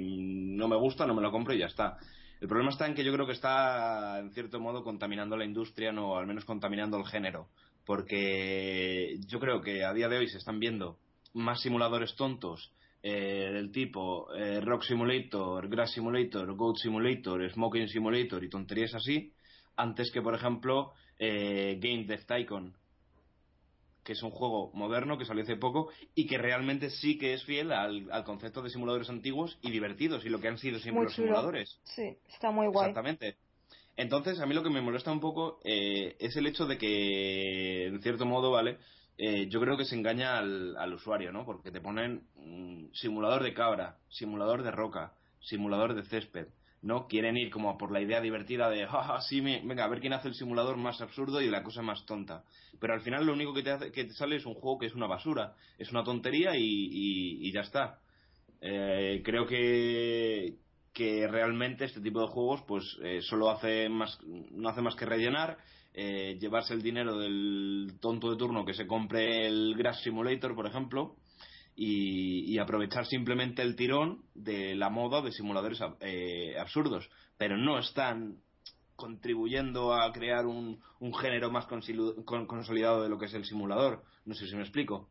no me gusta, no me lo compro y ya está. El problema está en que yo creo que está, en cierto modo, contaminando la industria, no, al menos contaminando el género. Porque yo creo que a día de hoy se están viendo más simuladores tontos eh, del tipo eh, Rock Simulator, Grass Simulator, Goat Simulator, Smoking Simulator y tonterías así, antes que, por ejemplo, eh, Game Death Tycoon, que es un juego moderno que salió hace poco y que realmente sí que es fiel al, concepto de simuladores antiguos y divertidos y lo que han sido siempre los simuladores. Sí, está muy guay. Exactamente. Entonces, a mí lo que me molesta un poco eh, es el hecho de que, en cierto modo, ¿vale? Eh, yo creo que se engaña al, al usuario, ¿no? Porque te ponen mm, simulador de cabra, simulador de roca, simulador de césped, ¿no? Quieren ir como por la idea divertida de, venga, a ver quién hace el simulador más absurdo y la cosa más tonta. Pero al final lo único que te, hace, que te sale es un juego que es una basura, es una tontería y, y, ya está. Eh, creo que, que realmente este tipo de juegos pues eh, solo hace más no hace más que rellenar eh, llevarse el dinero del tonto de turno que se compre el Grass Simulator por ejemplo y, aprovechar simplemente el tirón de la moda de simuladores eh, absurdos. Pero no están contribuyendo a crear un, un género más consolidado de lo que es el simulador. No sé si me explico.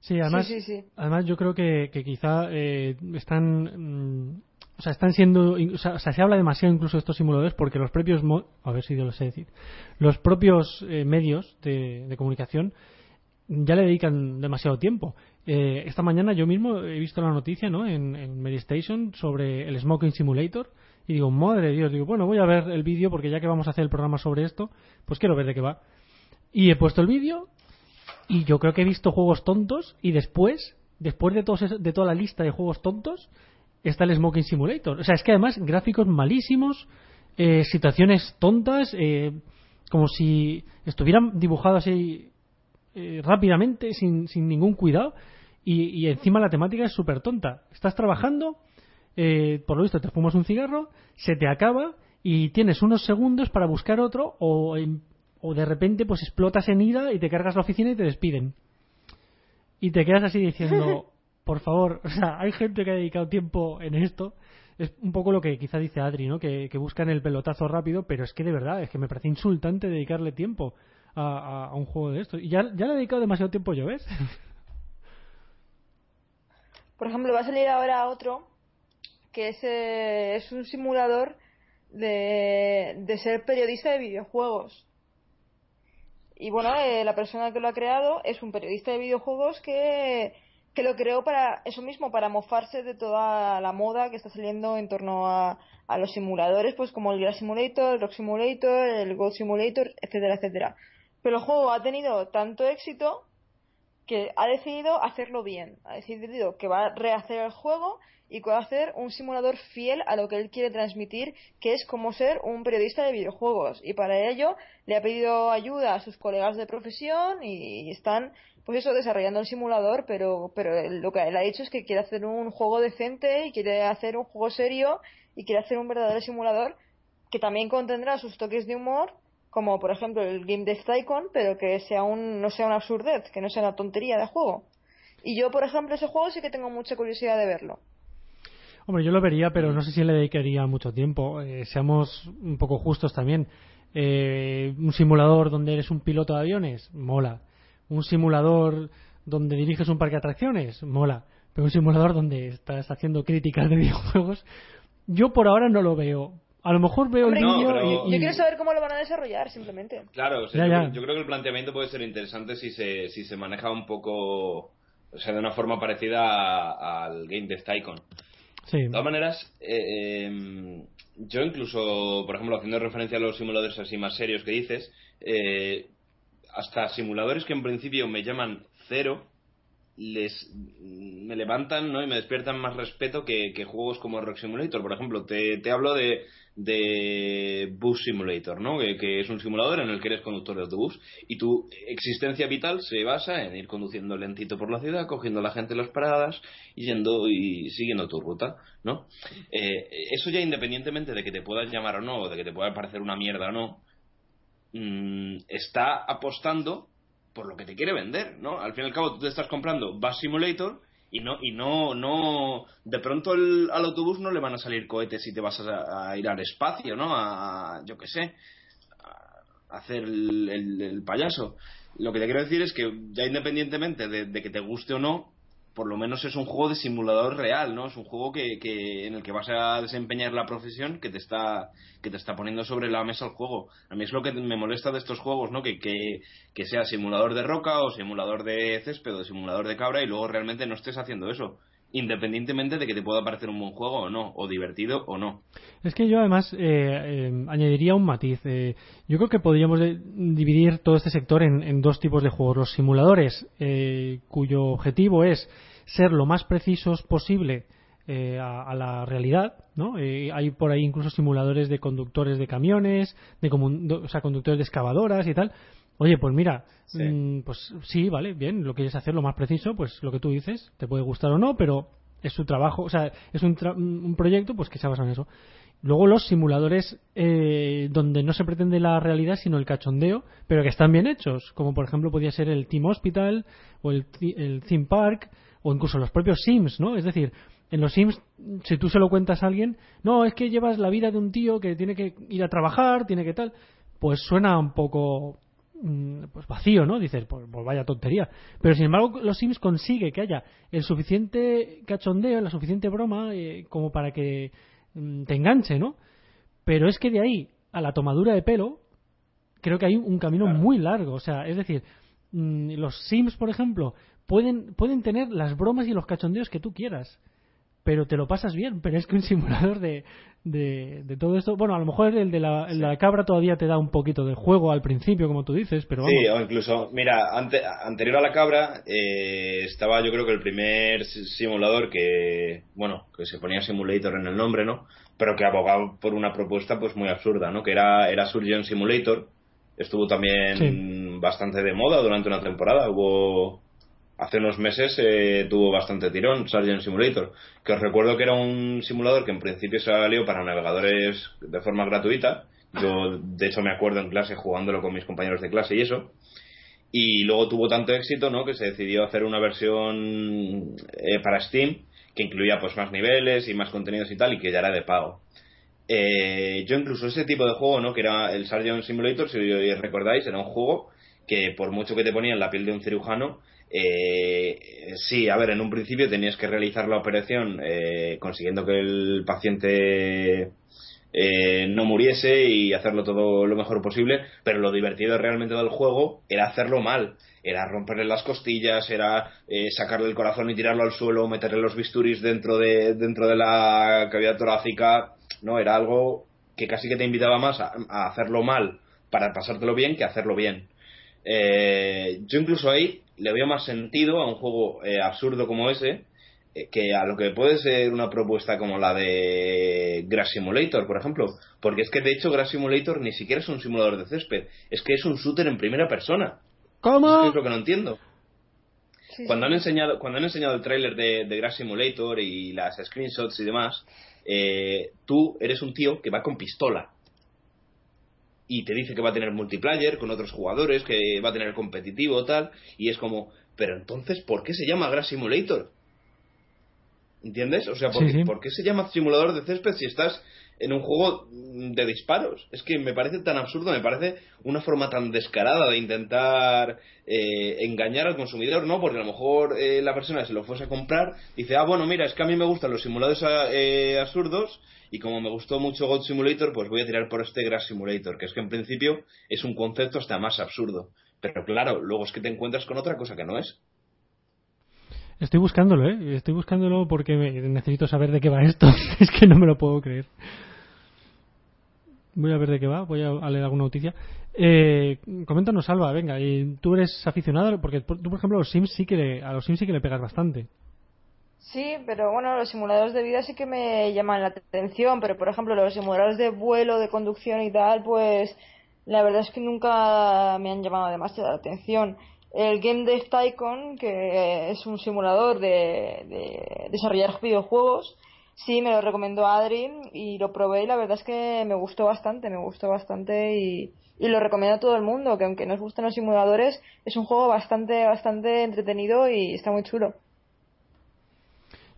Sí, además, además yo creo que, que quizá están mm, o sea, están siendo, o sea, se habla demasiado incluso de estos simuladores porque los propios, a ver si yo lo sé decir, los propios eh, medios de, comunicación ya le dedican demasiado tiempo. Eh, esta mañana yo mismo he visto la noticia, ¿no? En, en Medistation sobre el Smoking Simulator y digo, madre de Dios, digo, bueno, voy a ver el vídeo porque ya que vamos a hacer el programa sobre esto, pues quiero ver de qué va. Y he puesto el vídeo y yo creo que he visto juegos tontos y después, después de, todos, de toda la lista de juegos tontos, está el Smoking Simulator. O sea, es que además gráficos malísimos, eh, situaciones tontas, eh, como si estuvieran dibujados así eh, rápidamente, sin, sin, ningún cuidado, y, encima la temática es súper tonta. Estás trabajando, por lo visto te fumas un cigarro, se te acaba y tienes unos segundos para buscar otro o, o de repente pues explotas en ira y te cargas la oficina y te despiden. Y te quedas así diciendo, por favor, o sea, hay gente que ha dedicado tiempo en esto. Es un poco lo que quizá dice Adri, ¿no? Que, buscan el pelotazo rápido, pero es que de verdad, es que me parece insultante dedicarle tiempo a, un juego de esto. Y ya, ya le he dedicado demasiado tiempo yo, ¿ves? Por ejemplo, va a salir ahora otro que es, eh, es un simulador de, de ser periodista de videojuegos. Y bueno, eh, la persona que lo ha creado es un periodista de videojuegos que que lo creó para eso mismo, para mofarse de toda la moda que está saliendo en torno a, a los simuladores, pues como el Grass Simulator, el Rock Simulator, el Gold Simulator, etcétera, etcétera. Pero el juego ha tenido tanto éxito que ha decidido hacerlo bien. Ha decidido que va a rehacer el juego y que va a hacer un simulador fiel a lo que él quiere transmitir, que es como ser un periodista de videojuegos. Y para ello le ha pedido ayuda a sus colegas de profesión y están pues eso, desarrollando el simulador, pero, pero lo que él ha dicho es que quiere hacer un juego decente y quiere hacer un juego serio y quiere hacer un verdadero simulador que también contendrá sus toques de humor, como por ejemplo el Game Death Tycoon, pero que sea un, no sea una absurdez, que no sea una tontería de juego. Y yo, por ejemplo, ese juego sí que tengo mucha curiosidad de verlo. Hombre, yo lo vería, pero no sé si le dedicaría mucho tiempo. Eh, seamos un poco justos también. Eh, un simulador donde eres un piloto de aviones, mola un simulador donde diriges un parque de atracciones, mola. Pero un simulador donde estás haciendo críticas de videojuegos, yo por ahora no lo veo. A lo mejor veo el vídeo y, Yo quiero saber cómo lo van a desarrollar, simplemente. Claro, yo, creo que el planteamiento puede ser interesante si se, si se maneja un poco... O sea, de una forma parecida al Game Death Tycoon. Sí. De todas maneras, eh, em, yo incluso, por ejemplo, haciendo referencia a los simuladores así más serios que dices, eh, hasta simuladores que en principio me llaman cero, les me levantan ¿no? y me despiertan más respeto que, juegos como Rock Simulator. Por ejemplo, te, te hablo de, de Bus Simulator, ¿no? Que, es un simulador en el que eres conductor de autobús y tu existencia vital se basa en ir conduciendo lentito por la ciudad, cogiendo a la gente en las paradas y yendo y siguiendo tu ruta, ¿no? Eh, eso ya independientemente de que te puedas llamar o no, o de que te pueda parecer una mierda o no, Mm, está apostando por lo que te quiere vender, ¿no? Al fin y al cabo tú te estás comprando Bus Simulator y no y no no de pronto al autobús no le van a salir cohetes si te vas a, ir al espacio, ¿no? A yo qué sé, a hacer el, payaso. Lo que te quiero decir es que ya independientemente de que te guste o no, por lo menos es un juego de simulador real, ¿no? Es un juego que, que, en el que vas a desempeñar la profesión que te está que te está poniendo sobre la mesa el juego. A mí es lo que me molesta de estos juegos, ¿no? Que, que, que sea simulador de roca o simulador de césped o simulador de cabra y luego realmente no estés haciendo eso. independientemente de que te pueda parecer un buen juego o no, o divertido o no. Es que yo además eh, eh, añadiría un matiz. Eh, yo creo que podríamos dividir todo este sector en, dos tipos de juegos. Los simuladores, cuyo objetivo es ser lo más precisos posible a, la realidad, ¿no? hay por ahí incluso simuladores de conductores de camiones, de, o sea, conductores de excavadoras y tal. Oye, pues mira, mm, pues sí, vale, bien, lo quieres hacer lo más preciso, pues lo que tú dices, te puede gustar o no, pero es su trabajo, o sea, es un, un proyecto pues que se basa en eso. Luego los simuladores eh, donde no se pretende la realidad sino el cachondeo, pero que están bien hechos, como por ejemplo podría ser el Team Hospital o el, el Theme Park o incluso los propios Sims, ¿no? Es decir, en los Sims, si tú se lo cuentas a alguien, no, es que llevas la vida de un tío que tiene que ir a trabajar, tiene que tal, pues suena un poco Mm, pues vacío, ¿no? Dices, pues, pues, vaya tontería. Pero sin embargo, los Sims consigue que haya el suficiente cachondeo, la suficiente broma eh, como para que mm, te enganche, ¿no? Pero es que de ahí a la tomadura de pelo, creo que hay un camino muy largo. O sea, es decir, mm, los Sims, por ejemplo, pueden, pueden tener las bromas y los cachondeos que tú quieras pero te lo pasas bien. Pero es que un simulador de, de, todo esto, bueno, a lo mejor el de la, la, cabra todavía te da un poquito de juego al principio, como tú dices, pero Sí, o incluso, mira, anterior a la cabra eh, estaba yo creo que el primer simulador que, bueno, que se ponía Simulator en el nombre, ¿no? Pero que abogaba por una propuesta pues muy absurda, ¿no? Que era, era Surgeon Simulator. Estuvo también bastante de moda durante una temporada. Hubo hace unos meses eh, tuvo bastante tirón, Sargent Simulator, que os recuerdo que era un simulador que en principio salió para navegadores de forma gratuita. Yo, de hecho, me acuerdo en clase jugándolo con mis compañeros de clase y eso. Y luego tuvo tanto éxito, ¿no? Que se decidió hacer una versión eh, para Steam que incluía pues más niveles y más contenidos y tal y que ya era de pago. Eh, yo incluso ese tipo de juego, ¿no? Que era el Sargent Simulator, si recordáis, era un juego que por mucho que te ponía en la piel de un cirujano, eh, sí, a ver, en un principio tenías que realizar la operación eh, consiguiendo que el paciente eh, no muriese y hacerlo todo lo mejor posible, pero lo divertido realmente del juego era hacerlo mal. Era romperle las costillas, era eh, sacarle el corazón y tirarlo al suelo, meterle los bisturis dentro de, dentro de la cavidad torácica. No, era algo que casi que te invitaba más a, hacerlo mal para pasártelo bien que hacerlo bien. yo incluso ahí le veo más sentido a un juego eh, absurdo como ese eh, que a lo que puede ser una propuesta como la de Grass Simulator, por ejemplo. Porque es que de hecho Grass Simulator ni siquiera es un simulador de césped, es que es un shooter en primera persona. ¿Cómo? Es lo que no entiendo. Cuando han enseñado cuando han enseñado el tráiler de, de Grass Simulator y las screenshots y demás, eh, tú eres un tío que va con pistola y te dice que va a tener multiplayer con otros jugadores, que va a tener competitivo tal, y es como, pero entonces, ¿por qué se llama Grass Simulator? ¿Entiendes? O sea, ¿por, qué, se llama simulador de césped si estás en un juego de disparos? Es que me parece tan absurdo, me parece una forma tan descarada de intentar eh, engañar al consumidor, ¿no? Porque a lo mejor eh, la persona se lo fuese a comprar dice, ah, bueno, mira, es que a mí me gustan los simuladores eh, absurdos y como me gustó mucho God Simulator, pues voy a tirar por este Grass Simulator, que es que en principio es un concepto hasta más absurdo. Pero claro, luego es que te encuentras con otra cosa que no es. Estoy buscándolo, ¿eh? Estoy buscándolo porque necesito saber de qué va esto. es que no me lo puedo creer. Voy a ver de qué va, voy a leer alguna noticia. Eh, coméntanos, Alba, venga, y tú eres aficionado, porque tú, por ejemplo, los Sims sí que a los Sims sí que le pegas bastante. Sí, pero bueno, los simuladores de vida sí que me llaman la atención, pero por ejemplo los simuladores de vuelo, de conducción y tal, pues la verdad es que nunca me han llamado demasiado la atención. El Game Dev Tycoon, que es un simulador de, de desarrollar videojuegos, sí me lo recomendó Adri y lo probé y la verdad es que me gustó bastante, me gustó bastante y, y lo recomiendo a todo el mundo, que aunque no os gusten los simuladores, es un juego bastante, bastante entretenido y está muy chulo.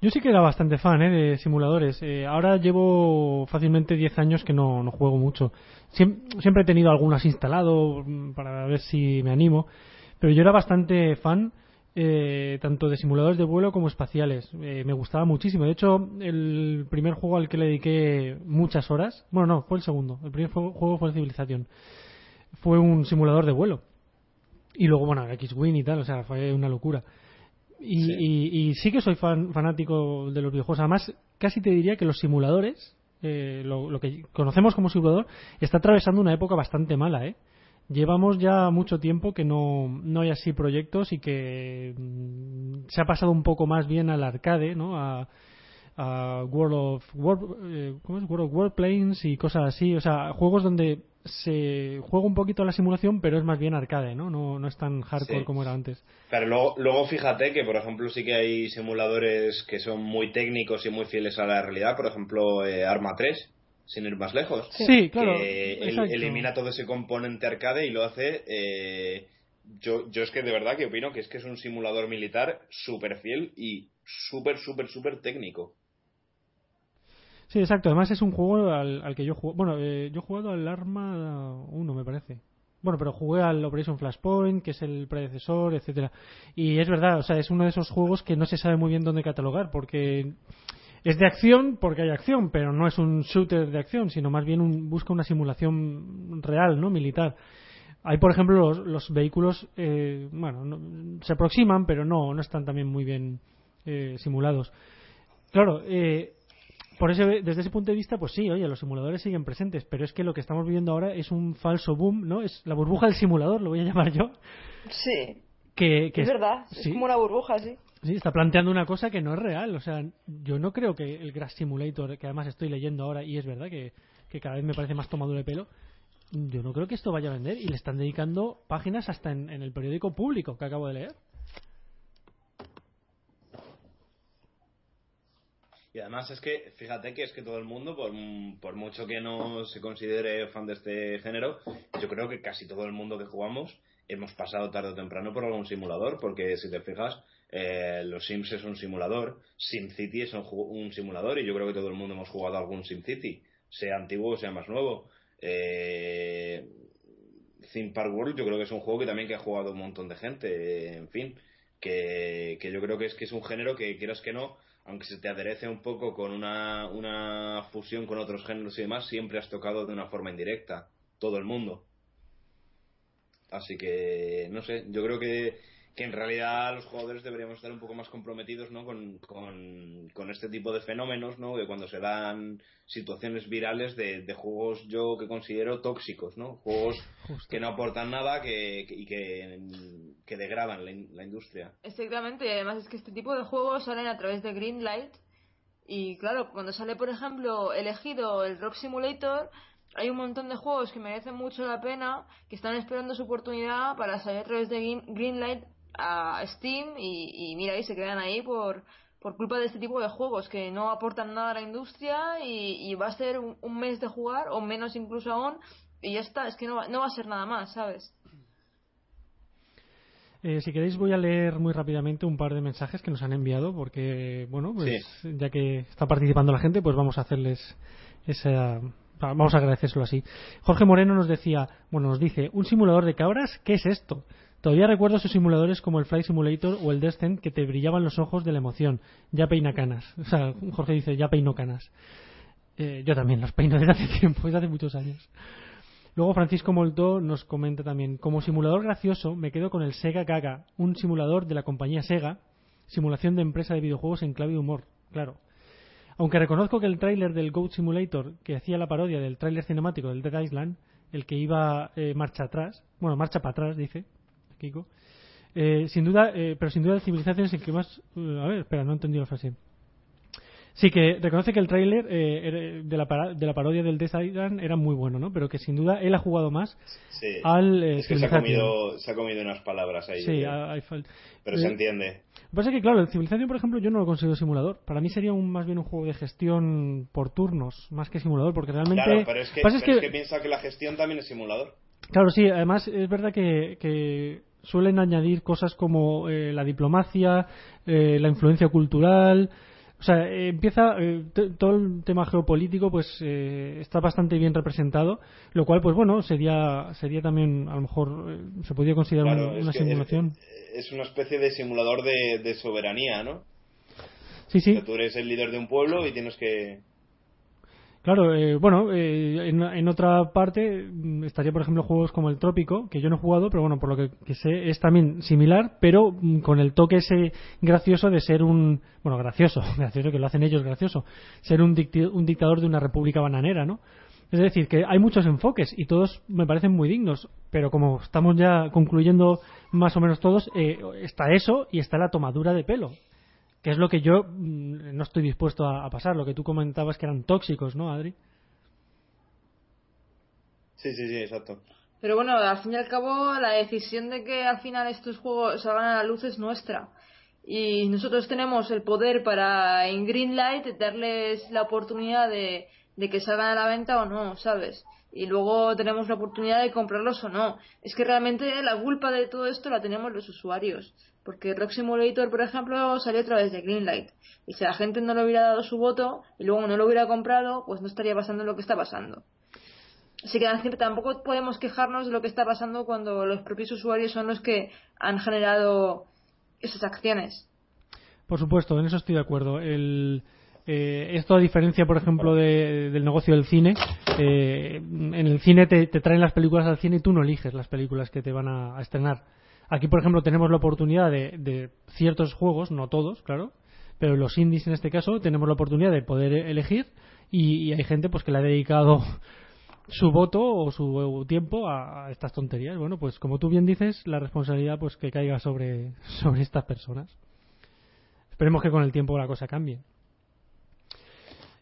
Yo sí que era bastante fan ¿eh? de simuladores. Eh, ahora llevo fácilmente 10 años que no, no juego mucho. siempre he tenido algunas instalado mm, para ver si me animo. Pero yo era bastante fan eh, tanto de simuladores de vuelo como espaciales. me gustaba muchísimo. De hecho, el primer juego al que le dediqué muchas horas, bueno, no, fue el segundo. El primer juego fue Civilización. Fue un simulador de vuelo. Y luego, bueno, X-Wing y tal, o sea, fue una locura Y Sí. y, y sí que soy fan- fanático de los videojuegos. Además, casi te diría que los simuladores, eh, lo, lo que conocemos como simulador, está atravesando una época bastante mala, ¿eh? Llevamos ya mucho tiempo que no, no hay así proyectos y que mm, se ha pasado un poco más bien al arcade, ¿no? A, a World of War- eh, ¿cómo es? World of Warplanes y cosas así, o sea, juegos donde se juega un poquito la simulación, pero es más bien arcade, ¿no? No, no es tan hardcore Sí. como era antes. Pero luego, luego fíjate que, por ejemplo, sí que hay simuladores que son muy técnicos y muy fieles a la realidad. Por ejemplo, eh, Arma 3, sin ir más lejos. Sí, claro. que el- elimina todo ese componente arcade y lo hace. eh, yo, yo es que de verdad que opino que es que es un simulador militar súper fiel y súper, súper, súper técnico. Sí, exacto. Además es un juego al, al que yo jugué. Bueno, eh, yo he jugado al Arma 1, me parece. Bueno, pero jugué al Operation Flashpoint, que es el predecesor, etcétera. Y es verdad, o sea, es uno de esos juegos que no se sabe muy bien dónde catalogar, porque es de acción, porque hay acción, pero no es un shooter de acción, sino más bien un, busca una simulación real, ¿no? Militar. Hay, por ejemplo, los, los vehículos, eh, bueno, no- se aproximan, pero no, no están también muy bien eh, simulados. Claro, eh, por ese, desde ese punto de vista, pues sí, oye, los simuladores siguen presentes, pero es que lo que estamos viviendo ahora es un falso boom, ¿no? Es la burbuja del simulador, lo voy a llamar yo, Sí, que, que es verdad. Es como una burbuja, sí. sí, está planteando una cosa que no es real. O sea, yo no creo que el Grass Simulator, que además estoy leyendo ahora, y es verdad que, que cada vez me parece más tomado de pelo, yo no creo que esto vaya a vender y le están dedicando páginas hasta en, en el periódico público que acabo de leer. Y además es que, fíjate que es que todo el mundo, por, por mucho que no se considere fan de este género, yo creo que casi todo el mundo que jugamos hemos pasado tarde o temprano por algún simulador, porque si te fijas, eh, los Sims es un simulador, SimCity es un, un simulador, y yo creo que todo el mundo hemos jugado algún SimCity, sea antiguo o sea más nuevo. Eh, Theme Park World yo creo que es un juego que también que ha jugado un montón de gente, en fin, que, que yo creo que es que es un género que quieras que no, aunque se te aderece un poco con una, una fusión con otros géneros y demás, siempre has tocado de una forma indirecta, todo el mundo. Así que, no sé, yo creo que, que en realidad los jugadores deberíamos estar un poco más comprometidos ¿no? con, con, con este tipo de fenómenos, ¿no? que cuando se dan situaciones virales de, de juegos yo que considero tóxicos, ¿no? juegos Justo. que no aportan nada que, que- y que, que degradan la, in- la industria. Exactamente, y además es que este tipo de juegos salen a través de Greenlight. Y claro, cuando sale, por ejemplo, elegido el Rock Simulator, hay un montón de juegos que merecen mucho la pena, que están esperando su oportunidad para salir a través de Green- Greenlight a Steam y, y mira, y se quedan ahí por, por culpa de este tipo de juegos que no aportan nada a la industria y, y va a ser un, un mes de jugar o menos incluso aún y ya está, es que no va, no va a ser nada más, ¿sabes? Eh, si queréis voy a leer muy rápidamente un par de mensajes que nos han enviado porque, bueno, pues ya que está participando la gente, pues vamos a hacerles esa... Vamos a agradecérselo así. Jorge Moreno nos decía, bueno, nos dice, un simulador de cabras, ¿qué es esto? Todavía recuerdo esos simuladores como el Flight Simulator o el Descent que te brillaban los ojos de la emoción. Ya peina canas. O sea, Jorge dice, ya peino canas. Eh, yo también los peino desde hace tiempo, desde hace muchos años. Luego Francisco Molto nos comenta también, como simulador gracioso me quedo con el Sega Gaga, un simulador de la compañía Sega, simulación de empresa de videojuegos en clave de humor, claro. Aunque reconozco que el tráiler del Goat Simulator, que hacía la parodia del tráiler cinemático del Dead Island, el que iba eh, marcha atrás, bueno, marcha para atrás, dice Kiko, eh, sin duda, eh, pero sin duda el Civilización es el que más... eh, a ver, espera, no he entendido la frase. Sí, que reconoce que el tráiler eh, de, la para- de la parodia del Death Island era muy bueno, ¿no? Pero que sin duda él ha jugado más Sí. al eh, es que se ha, comido, se ha comido unas palabras ahí. Sí, creo. a- hay fal- pero eh, se entiende. Lo que pasa es que, claro, el Civilización, por ejemplo, yo no lo considero simulador. Para mí sería un, más bien un juego de gestión por turnos, más que simulador, porque realmente... Claro, pero es que, pasa es pero es que- que piensa que la gestión también es simulador. Claro, sí, además es verdad que, que suelen añadir cosas como eh, la diplomacia, eh, la influencia cultural. O sea, eh, empieza eh, todo el tema geopolítico, pues está bastante bien representado, lo cual, pues bueno, sería sería también, a lo mejor, se podría considerar Claro, una simulación. Es, es una especie de simulador de, de soberanía, ¿no? Sí, sí. Tú eres el líder de un pueblo y tienes que. Claro, eh, bueno, eh, en, otra parte mm, estaría, por ejemplo, juegos como el Trópico, que yo no he jugado, pero bueno, por lo que, sé es también similar, pero mm, con el toque ese gracioso de ser un, bueno, gracioso, gracioso que lo hacen ellos gracioso, ser un, un dictador de una república bananera, ¿no? Es decir, que hay muchos enfoques y todos me parecen muy dignos, pero como estamos ya concluyendo más o menos todos, eh, está eso y está la tomadura de pelo, que es lo que yo mm, no estoy dispuesto a, pasar, lo que tú comentabas que eran tóxicos, ¿no, Adri? Sí, sí, sí, exacto. Pero bueno, al fin y al cabo, la decisión de que al final estos juegos salgan a la luz es nuestra. Y nosotros tenemos el poder para, en Greenlight, darles la oportunidad de, de que salgan a la venta o no, ¿sabes? Y luego tenemos la oportunidad de comprarlos o no. Es que realmente la culpa de todo esto la tenemos los usuarios. Porque Rock Simulator, por ejemplo, salió a través de Greenlight. Y si la gente no le hubiera dado su voto y luego no lo hubiera comprado, pues no estaría pasando lo que está pasando. Así que tampoco podemos quejarnos de lo que está pasando cuando los propios usuarios son los que han generado esas acciones. Por supuesto, en eso estoy de acuerdo. El, eh, esto a diferencia, por ejemplo, del negocio del cine, eh, en el cine te, traen las películas al cine y tú no eliges las películas que te van a estrenar Aquí, por ejemplo, tenemos la oportunidad de, ciertos juegos, no todos, claro, pero los indies en este caso tenemos la oportunidad de poder elegir y, hay gente pues que le ha dedicado su voto o su tiempo a, estas tonterías. Bueno, pues como tú bien dices, la responsabilidad pues que caiga sobre, sobre estas personas. Esperemos que con el tiempo la cosa cambie.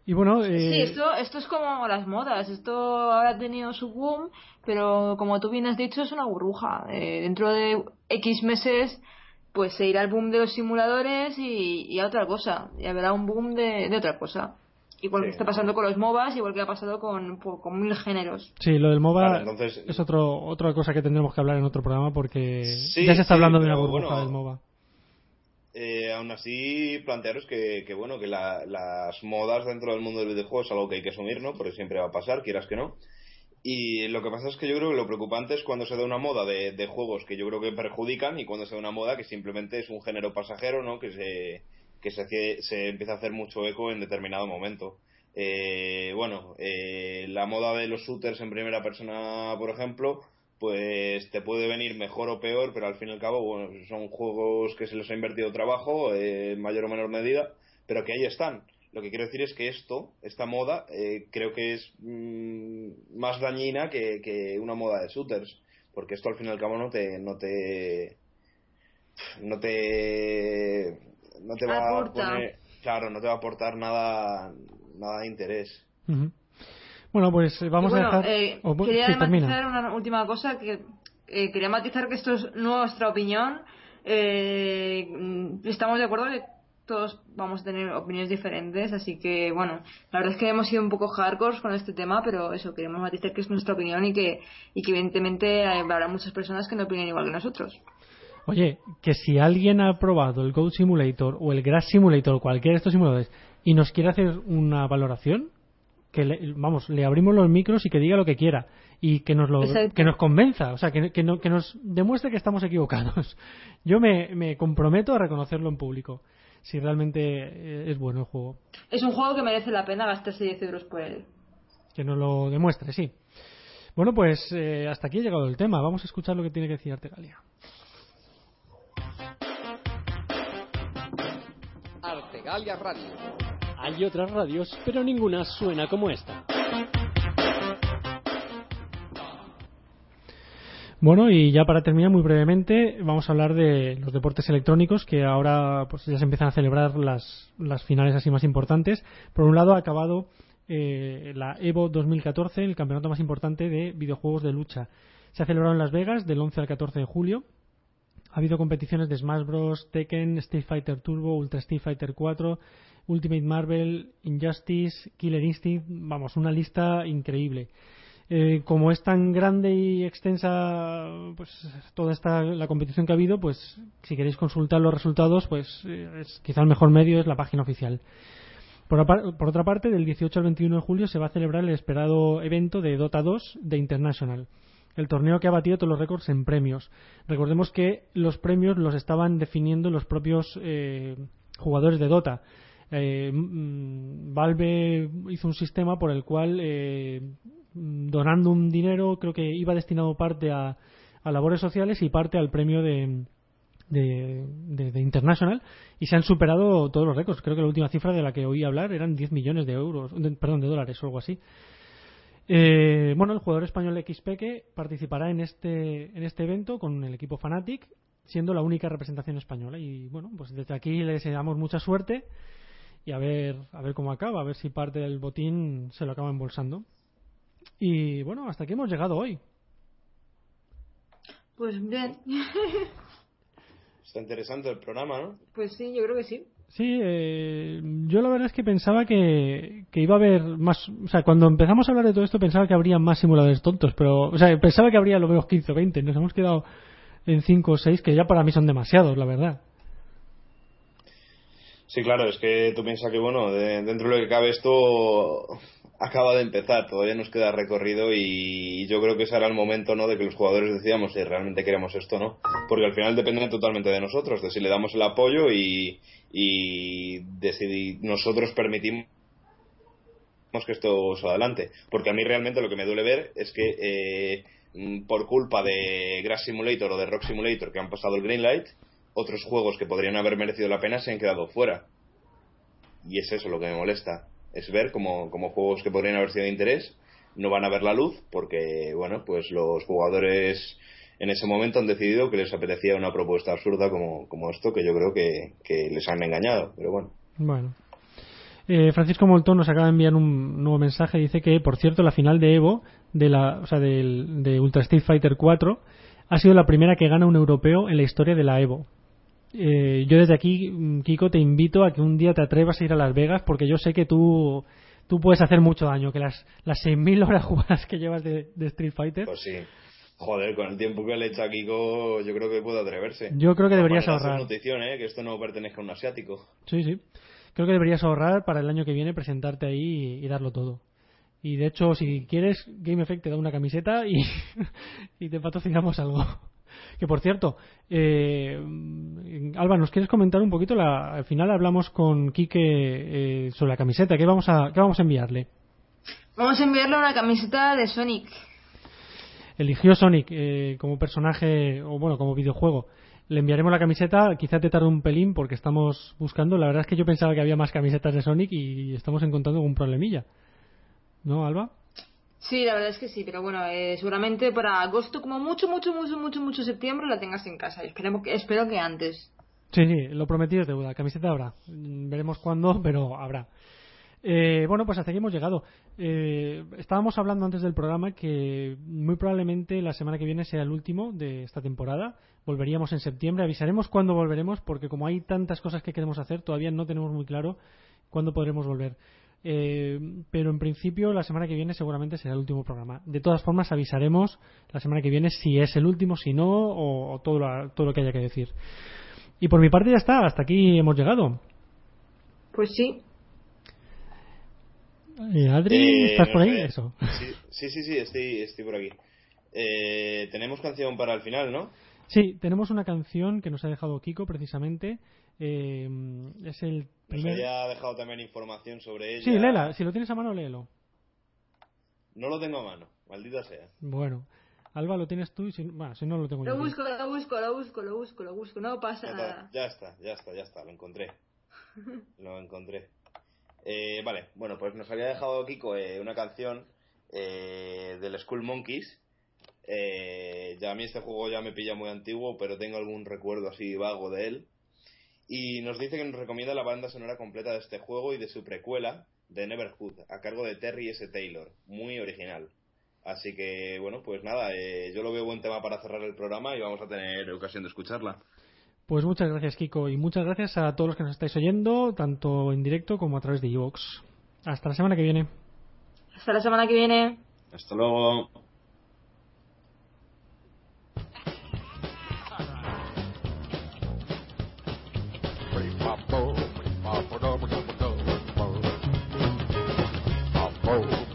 Y bueno, Sí, eh, esto, esto es como las modas. Esto ahora ha tenido su boom, pero como tú bien has dicho, es una burbuja. Eh, dentro de X meses, pues se irá el boom de los simuladores y, a otra cosa. Y habrá un boom de, otra cosa. Igual que está pasando con los MOBAs, igual que ha pasado con, con mil géneros. Sí, lo del MOBA es otro, otra cosa que tendremos que hablar en otro programa porque ya se está hablando de una burbuja del MOBA eh, aún así plantearos que, bueno que las modas dentro del mundo del videojuego es algo que hay que asumir no porque siempre va a pasar quieras que no. Y lo que pasa es que yo creo que lo preocupante es cuando se da una moda de, juegos que yo creo que perjudican y cuando se da una moda que simplemente es un género pasajero no que se que se, se empieza a hacer mucho eco en determinado momento. Eh, bueno eh, la moda de los shooters en primera persona por ejemplo pues te puede venir mejor o peor, pero al fin y al cabo, bueno, son juegos que se les ha invertido trabajo, eh, en mayor o menor medida, pero que ahí están. Lo que quiero decir es que esto, esta moda, eh, creo que es mm, más dañina que, una moda de shooters, porque esto al fin y al cabo no te, no te, no te, no te va a poner, claro, no te va a aportar nada, nada de interés. Bueno, pues eh, vamos a dejar. Eh, quería matizar una última cosa que eh, quería matizar que esto es nuestra opinión. estamos de acuerdo que todos vamos a tener opiniones diferentes, así que bueno, la verdad es que hemos sido un poco hardcore con este tema, pero eso, queremos matizar que es nuestra opinión y que, y que evidentemente habrá muchas personas que no opinen igual que nosotros. Oye, que si alguien ha probado el Goat Simulator o el Grass Simulator o cualquiera de estos simuladores y nos quiere hacer una valoración, que le, vamos, le abrimos los micros y que diga lo que quiera y que nos lo que nos convenza, o sea, que, que, no, que nos demuestre que estamos equivocados. Yo me, me comprometo a reconocerlo en público si realmente eh, es bueno el juego. Es un juego que merece la pena gastarse 10 euros por él. Que nos lo demuestre, sí. Bueno, pues eh, hasta aquí ha llegado el tema. Vamos a escuchar lo que tiene que decir Artegalia. Artegalia Radio hay otras radios, pero ninguna suena como esta. Bueno, y ya para terminar muy brevemente, vamos a hablar de los deportes electrónicos que ahora pues ya se empiezan a celebrar las, las finales así más importantes. Por un lado ha acabado eh, la Evo 2014, el campeonato más importante de videojuegos de lucha. Se ha celebrado en Las Vegas del 11 al 14 de julio. Ha habido competiciones de Smash Bros, Tekken, Street Fighter Turbo, Ultra Street Fighter 4, Ultimate Marvel, Injustice, Killer Instinct, vamos, una lista increíble. Eh, como es tan grande y extensa pues toda esta la competición que ha habido pues si queréis consultar los resultados pues eh, quizá el mejor medio es la página oficial. Por, por, otra parte del 18 al 21 de julio se va a celebrar el esperado evento de Dota 2 de International el torneo que ha batido todos los récords en premios. Recordemos que los premios los estaban definiendo los propios eh, jugadores de Dota eh, mm, Valve hizo un sistema por el cual eh, mm, donando un dinero creo que iba destinado parte a, labores sociales y parte al premio de, de, International y se han superado todos los récords. Creo que la última cifra de la que oí hablar eran 10 millones de euros, perdón, de dólares o algo así. Eh, bueno, el jugador español XPeque participará en este, en este evento con el equipo Fnatic, siendo la única representación española. Y bueno, pues desde aquí le deseamos mucha suerte y a ver, a ver cómo acaba, a ver si parte del botín se lo acaba embolsando. Y bueno, hasta aquí hemos llegado hoy. Pues bien. Está interesante el programa, ¿no? Pues sí, yo creo que sí. Sí, eh, yo la verdad es que pensaba que, que iba a haber más. O sea, cuando empezamos a hablar de todo esto pensaba que habría más simuladores tontos, pero. O sea, pensaba que habría lo menos 15 o 20. Nos hemos quedado en 5 o 6, que ya para mí son demasiados, la verdad. Sí, claro, es que tú piensas que, bueno, de- dentro de lo que cabe esto acaba de empezar, todavía nos queda recorrido y yo creo que ese era el momento, ¿no?, de que los jugadores decidamos si realmente queremos esto no. Porque al final depende totalmente de nosotros, de si le damos el apoyo y, y de nosotros permitimos que esto salga adelante. Porque a mí realmente lo que me duele ver es que eh, por culpa de Grass Simulator o de Rock Simulator que han pasado el Greenlight, otros juegos que podrían haber merecido la pena se han quedado fuera. Y es eso lo que me molesta. Es ver como, juegos que podrían haber sido de interés no van a ver la luz porque, bueno, pues los jugadores en ese momento han decidido que les apetecía una propuesta absurda como, esto que yo creo que, les han engañado. Pero bueno. Bueno. Eh, Francisco Moltón nos acaba de enviar un nuevo mensaje. Dice que, por cierto, la final de Evo, de, la, o sea, del, de Ultra Street Fighter 4, ha sido la primera que gana un europeo en la historia de la Evo. Eh, yo desde aquí, mm, Kiko, te invito a que un día te atrevas a ir a Las Vegas porque yo sé que tú, tú puedes hacer mucho daño, que las, las 6.000 horas jugadas que llevas de, de Street Fighter, Pues sí. Joder, con el tiempo que le echa a Kiko, yo creo que puede atreverse. yo creo que De deberías ahorrar. Notición, ¿eh? Que esto no pertenezca a un asiático. Sí, sí. Creo que deberías ahorrar para el año que viene presentarte ahí y, y darlo todo. Y de hecho, si quieres, Game Effect te da una camiseta y, y te patrocinamos algo. Que por cierto, eh, Alba, ¿nos quieres comentar un poquito? La, al final hablamos con Quique eh, sobre la camiseta. ¿Qué vamos a, qué vamos a enviarle? Vamos a enviarle una camiseta de Sonic. Eligió Sonic eh, como personaje, o bueno, como videojuego. Le enviaremos la camiseta, quizá te tarde un pelín porque estamos buscando. La verdad es que yo pensaba que había más camisetas de Sonic y estamos encontrando algún problemilla. ¿No, Alba? Sí, la verdad es que sí, pero bueno, eh, seguramente para agosto, como mucho, mucho, mucho, mucho, mucho septiembre, la tengas en casa. Esperemos que, espero que antes. Sí, sí, lo prometido es deuda. Camiseta habrá. Mm, Veremos cuándo, pero habrá. Eh, bueno, pues hasta aquí hemos llegado. Eh, estábamos hablando antes del programa que muy probablemente la semana que viene sea el último de esta temporada. Volveríamos en septiembre. Avisaremos cuándo volveremos porque como hay tantas cosas que queremos hacer, todavía no tenemos muy claro cuándo podremos volver. Eh, pero en principio la semana que viene seguramente será el último programa. De todas formas avisaremos la semana que viene si es el último, si no o, o todo, lo, todo lo que haya que decir. Y por mi parte ya está, hasta aquí hemos llegado. Pues sí. Eh, Adri, Eh, ¿estás por ahí? sé. Eso. Sí, sí, sí, sí, estoy, estoy por aquí. Eh, tenemos canción para el final, ¿no? Sí, tenemos una canción que nos ha dejado Kiko precisamente. Eh, es el Nos primer... había dejado también información sobre ella. Sí, léela. Si lo tienes a mano, léelo. No lo tengo a mano, maldita sea. Bueno, Alba, lo tienes tú y si, bueno, si no lo tengo yo. Lo busco, lo busco, lo busco, lo busco, lo busco. No pasa Ya nada. ya está, ya está, ya está, lo encontré. Lo encontré. Eh, vale, bueno, pues nos había dejado Kiko eh, una canción eh, del School Monkeys. Eh, ya a mí este juego ya me pilla muy antiguo, pero tengo algún recuerdo así vago de él. Y nos dice que nos recomienda la banda sonora completa de este juego y de su precuela, de Neverhood, a cargo de Terry S. Taylor. Muy original. Así que, bueno, pues nada, eh, yo lo veo buen tema para cerrar el programa y vamos a tener ocasión de escucharla. Pues muchas gracias, Kiko, y muchas gracias a todos los que nos estáis oyendo, tanto en directo como a través de iVoox. Hasta la semana que viene. Hasta la semana que viene. Hasta luego. Whoa.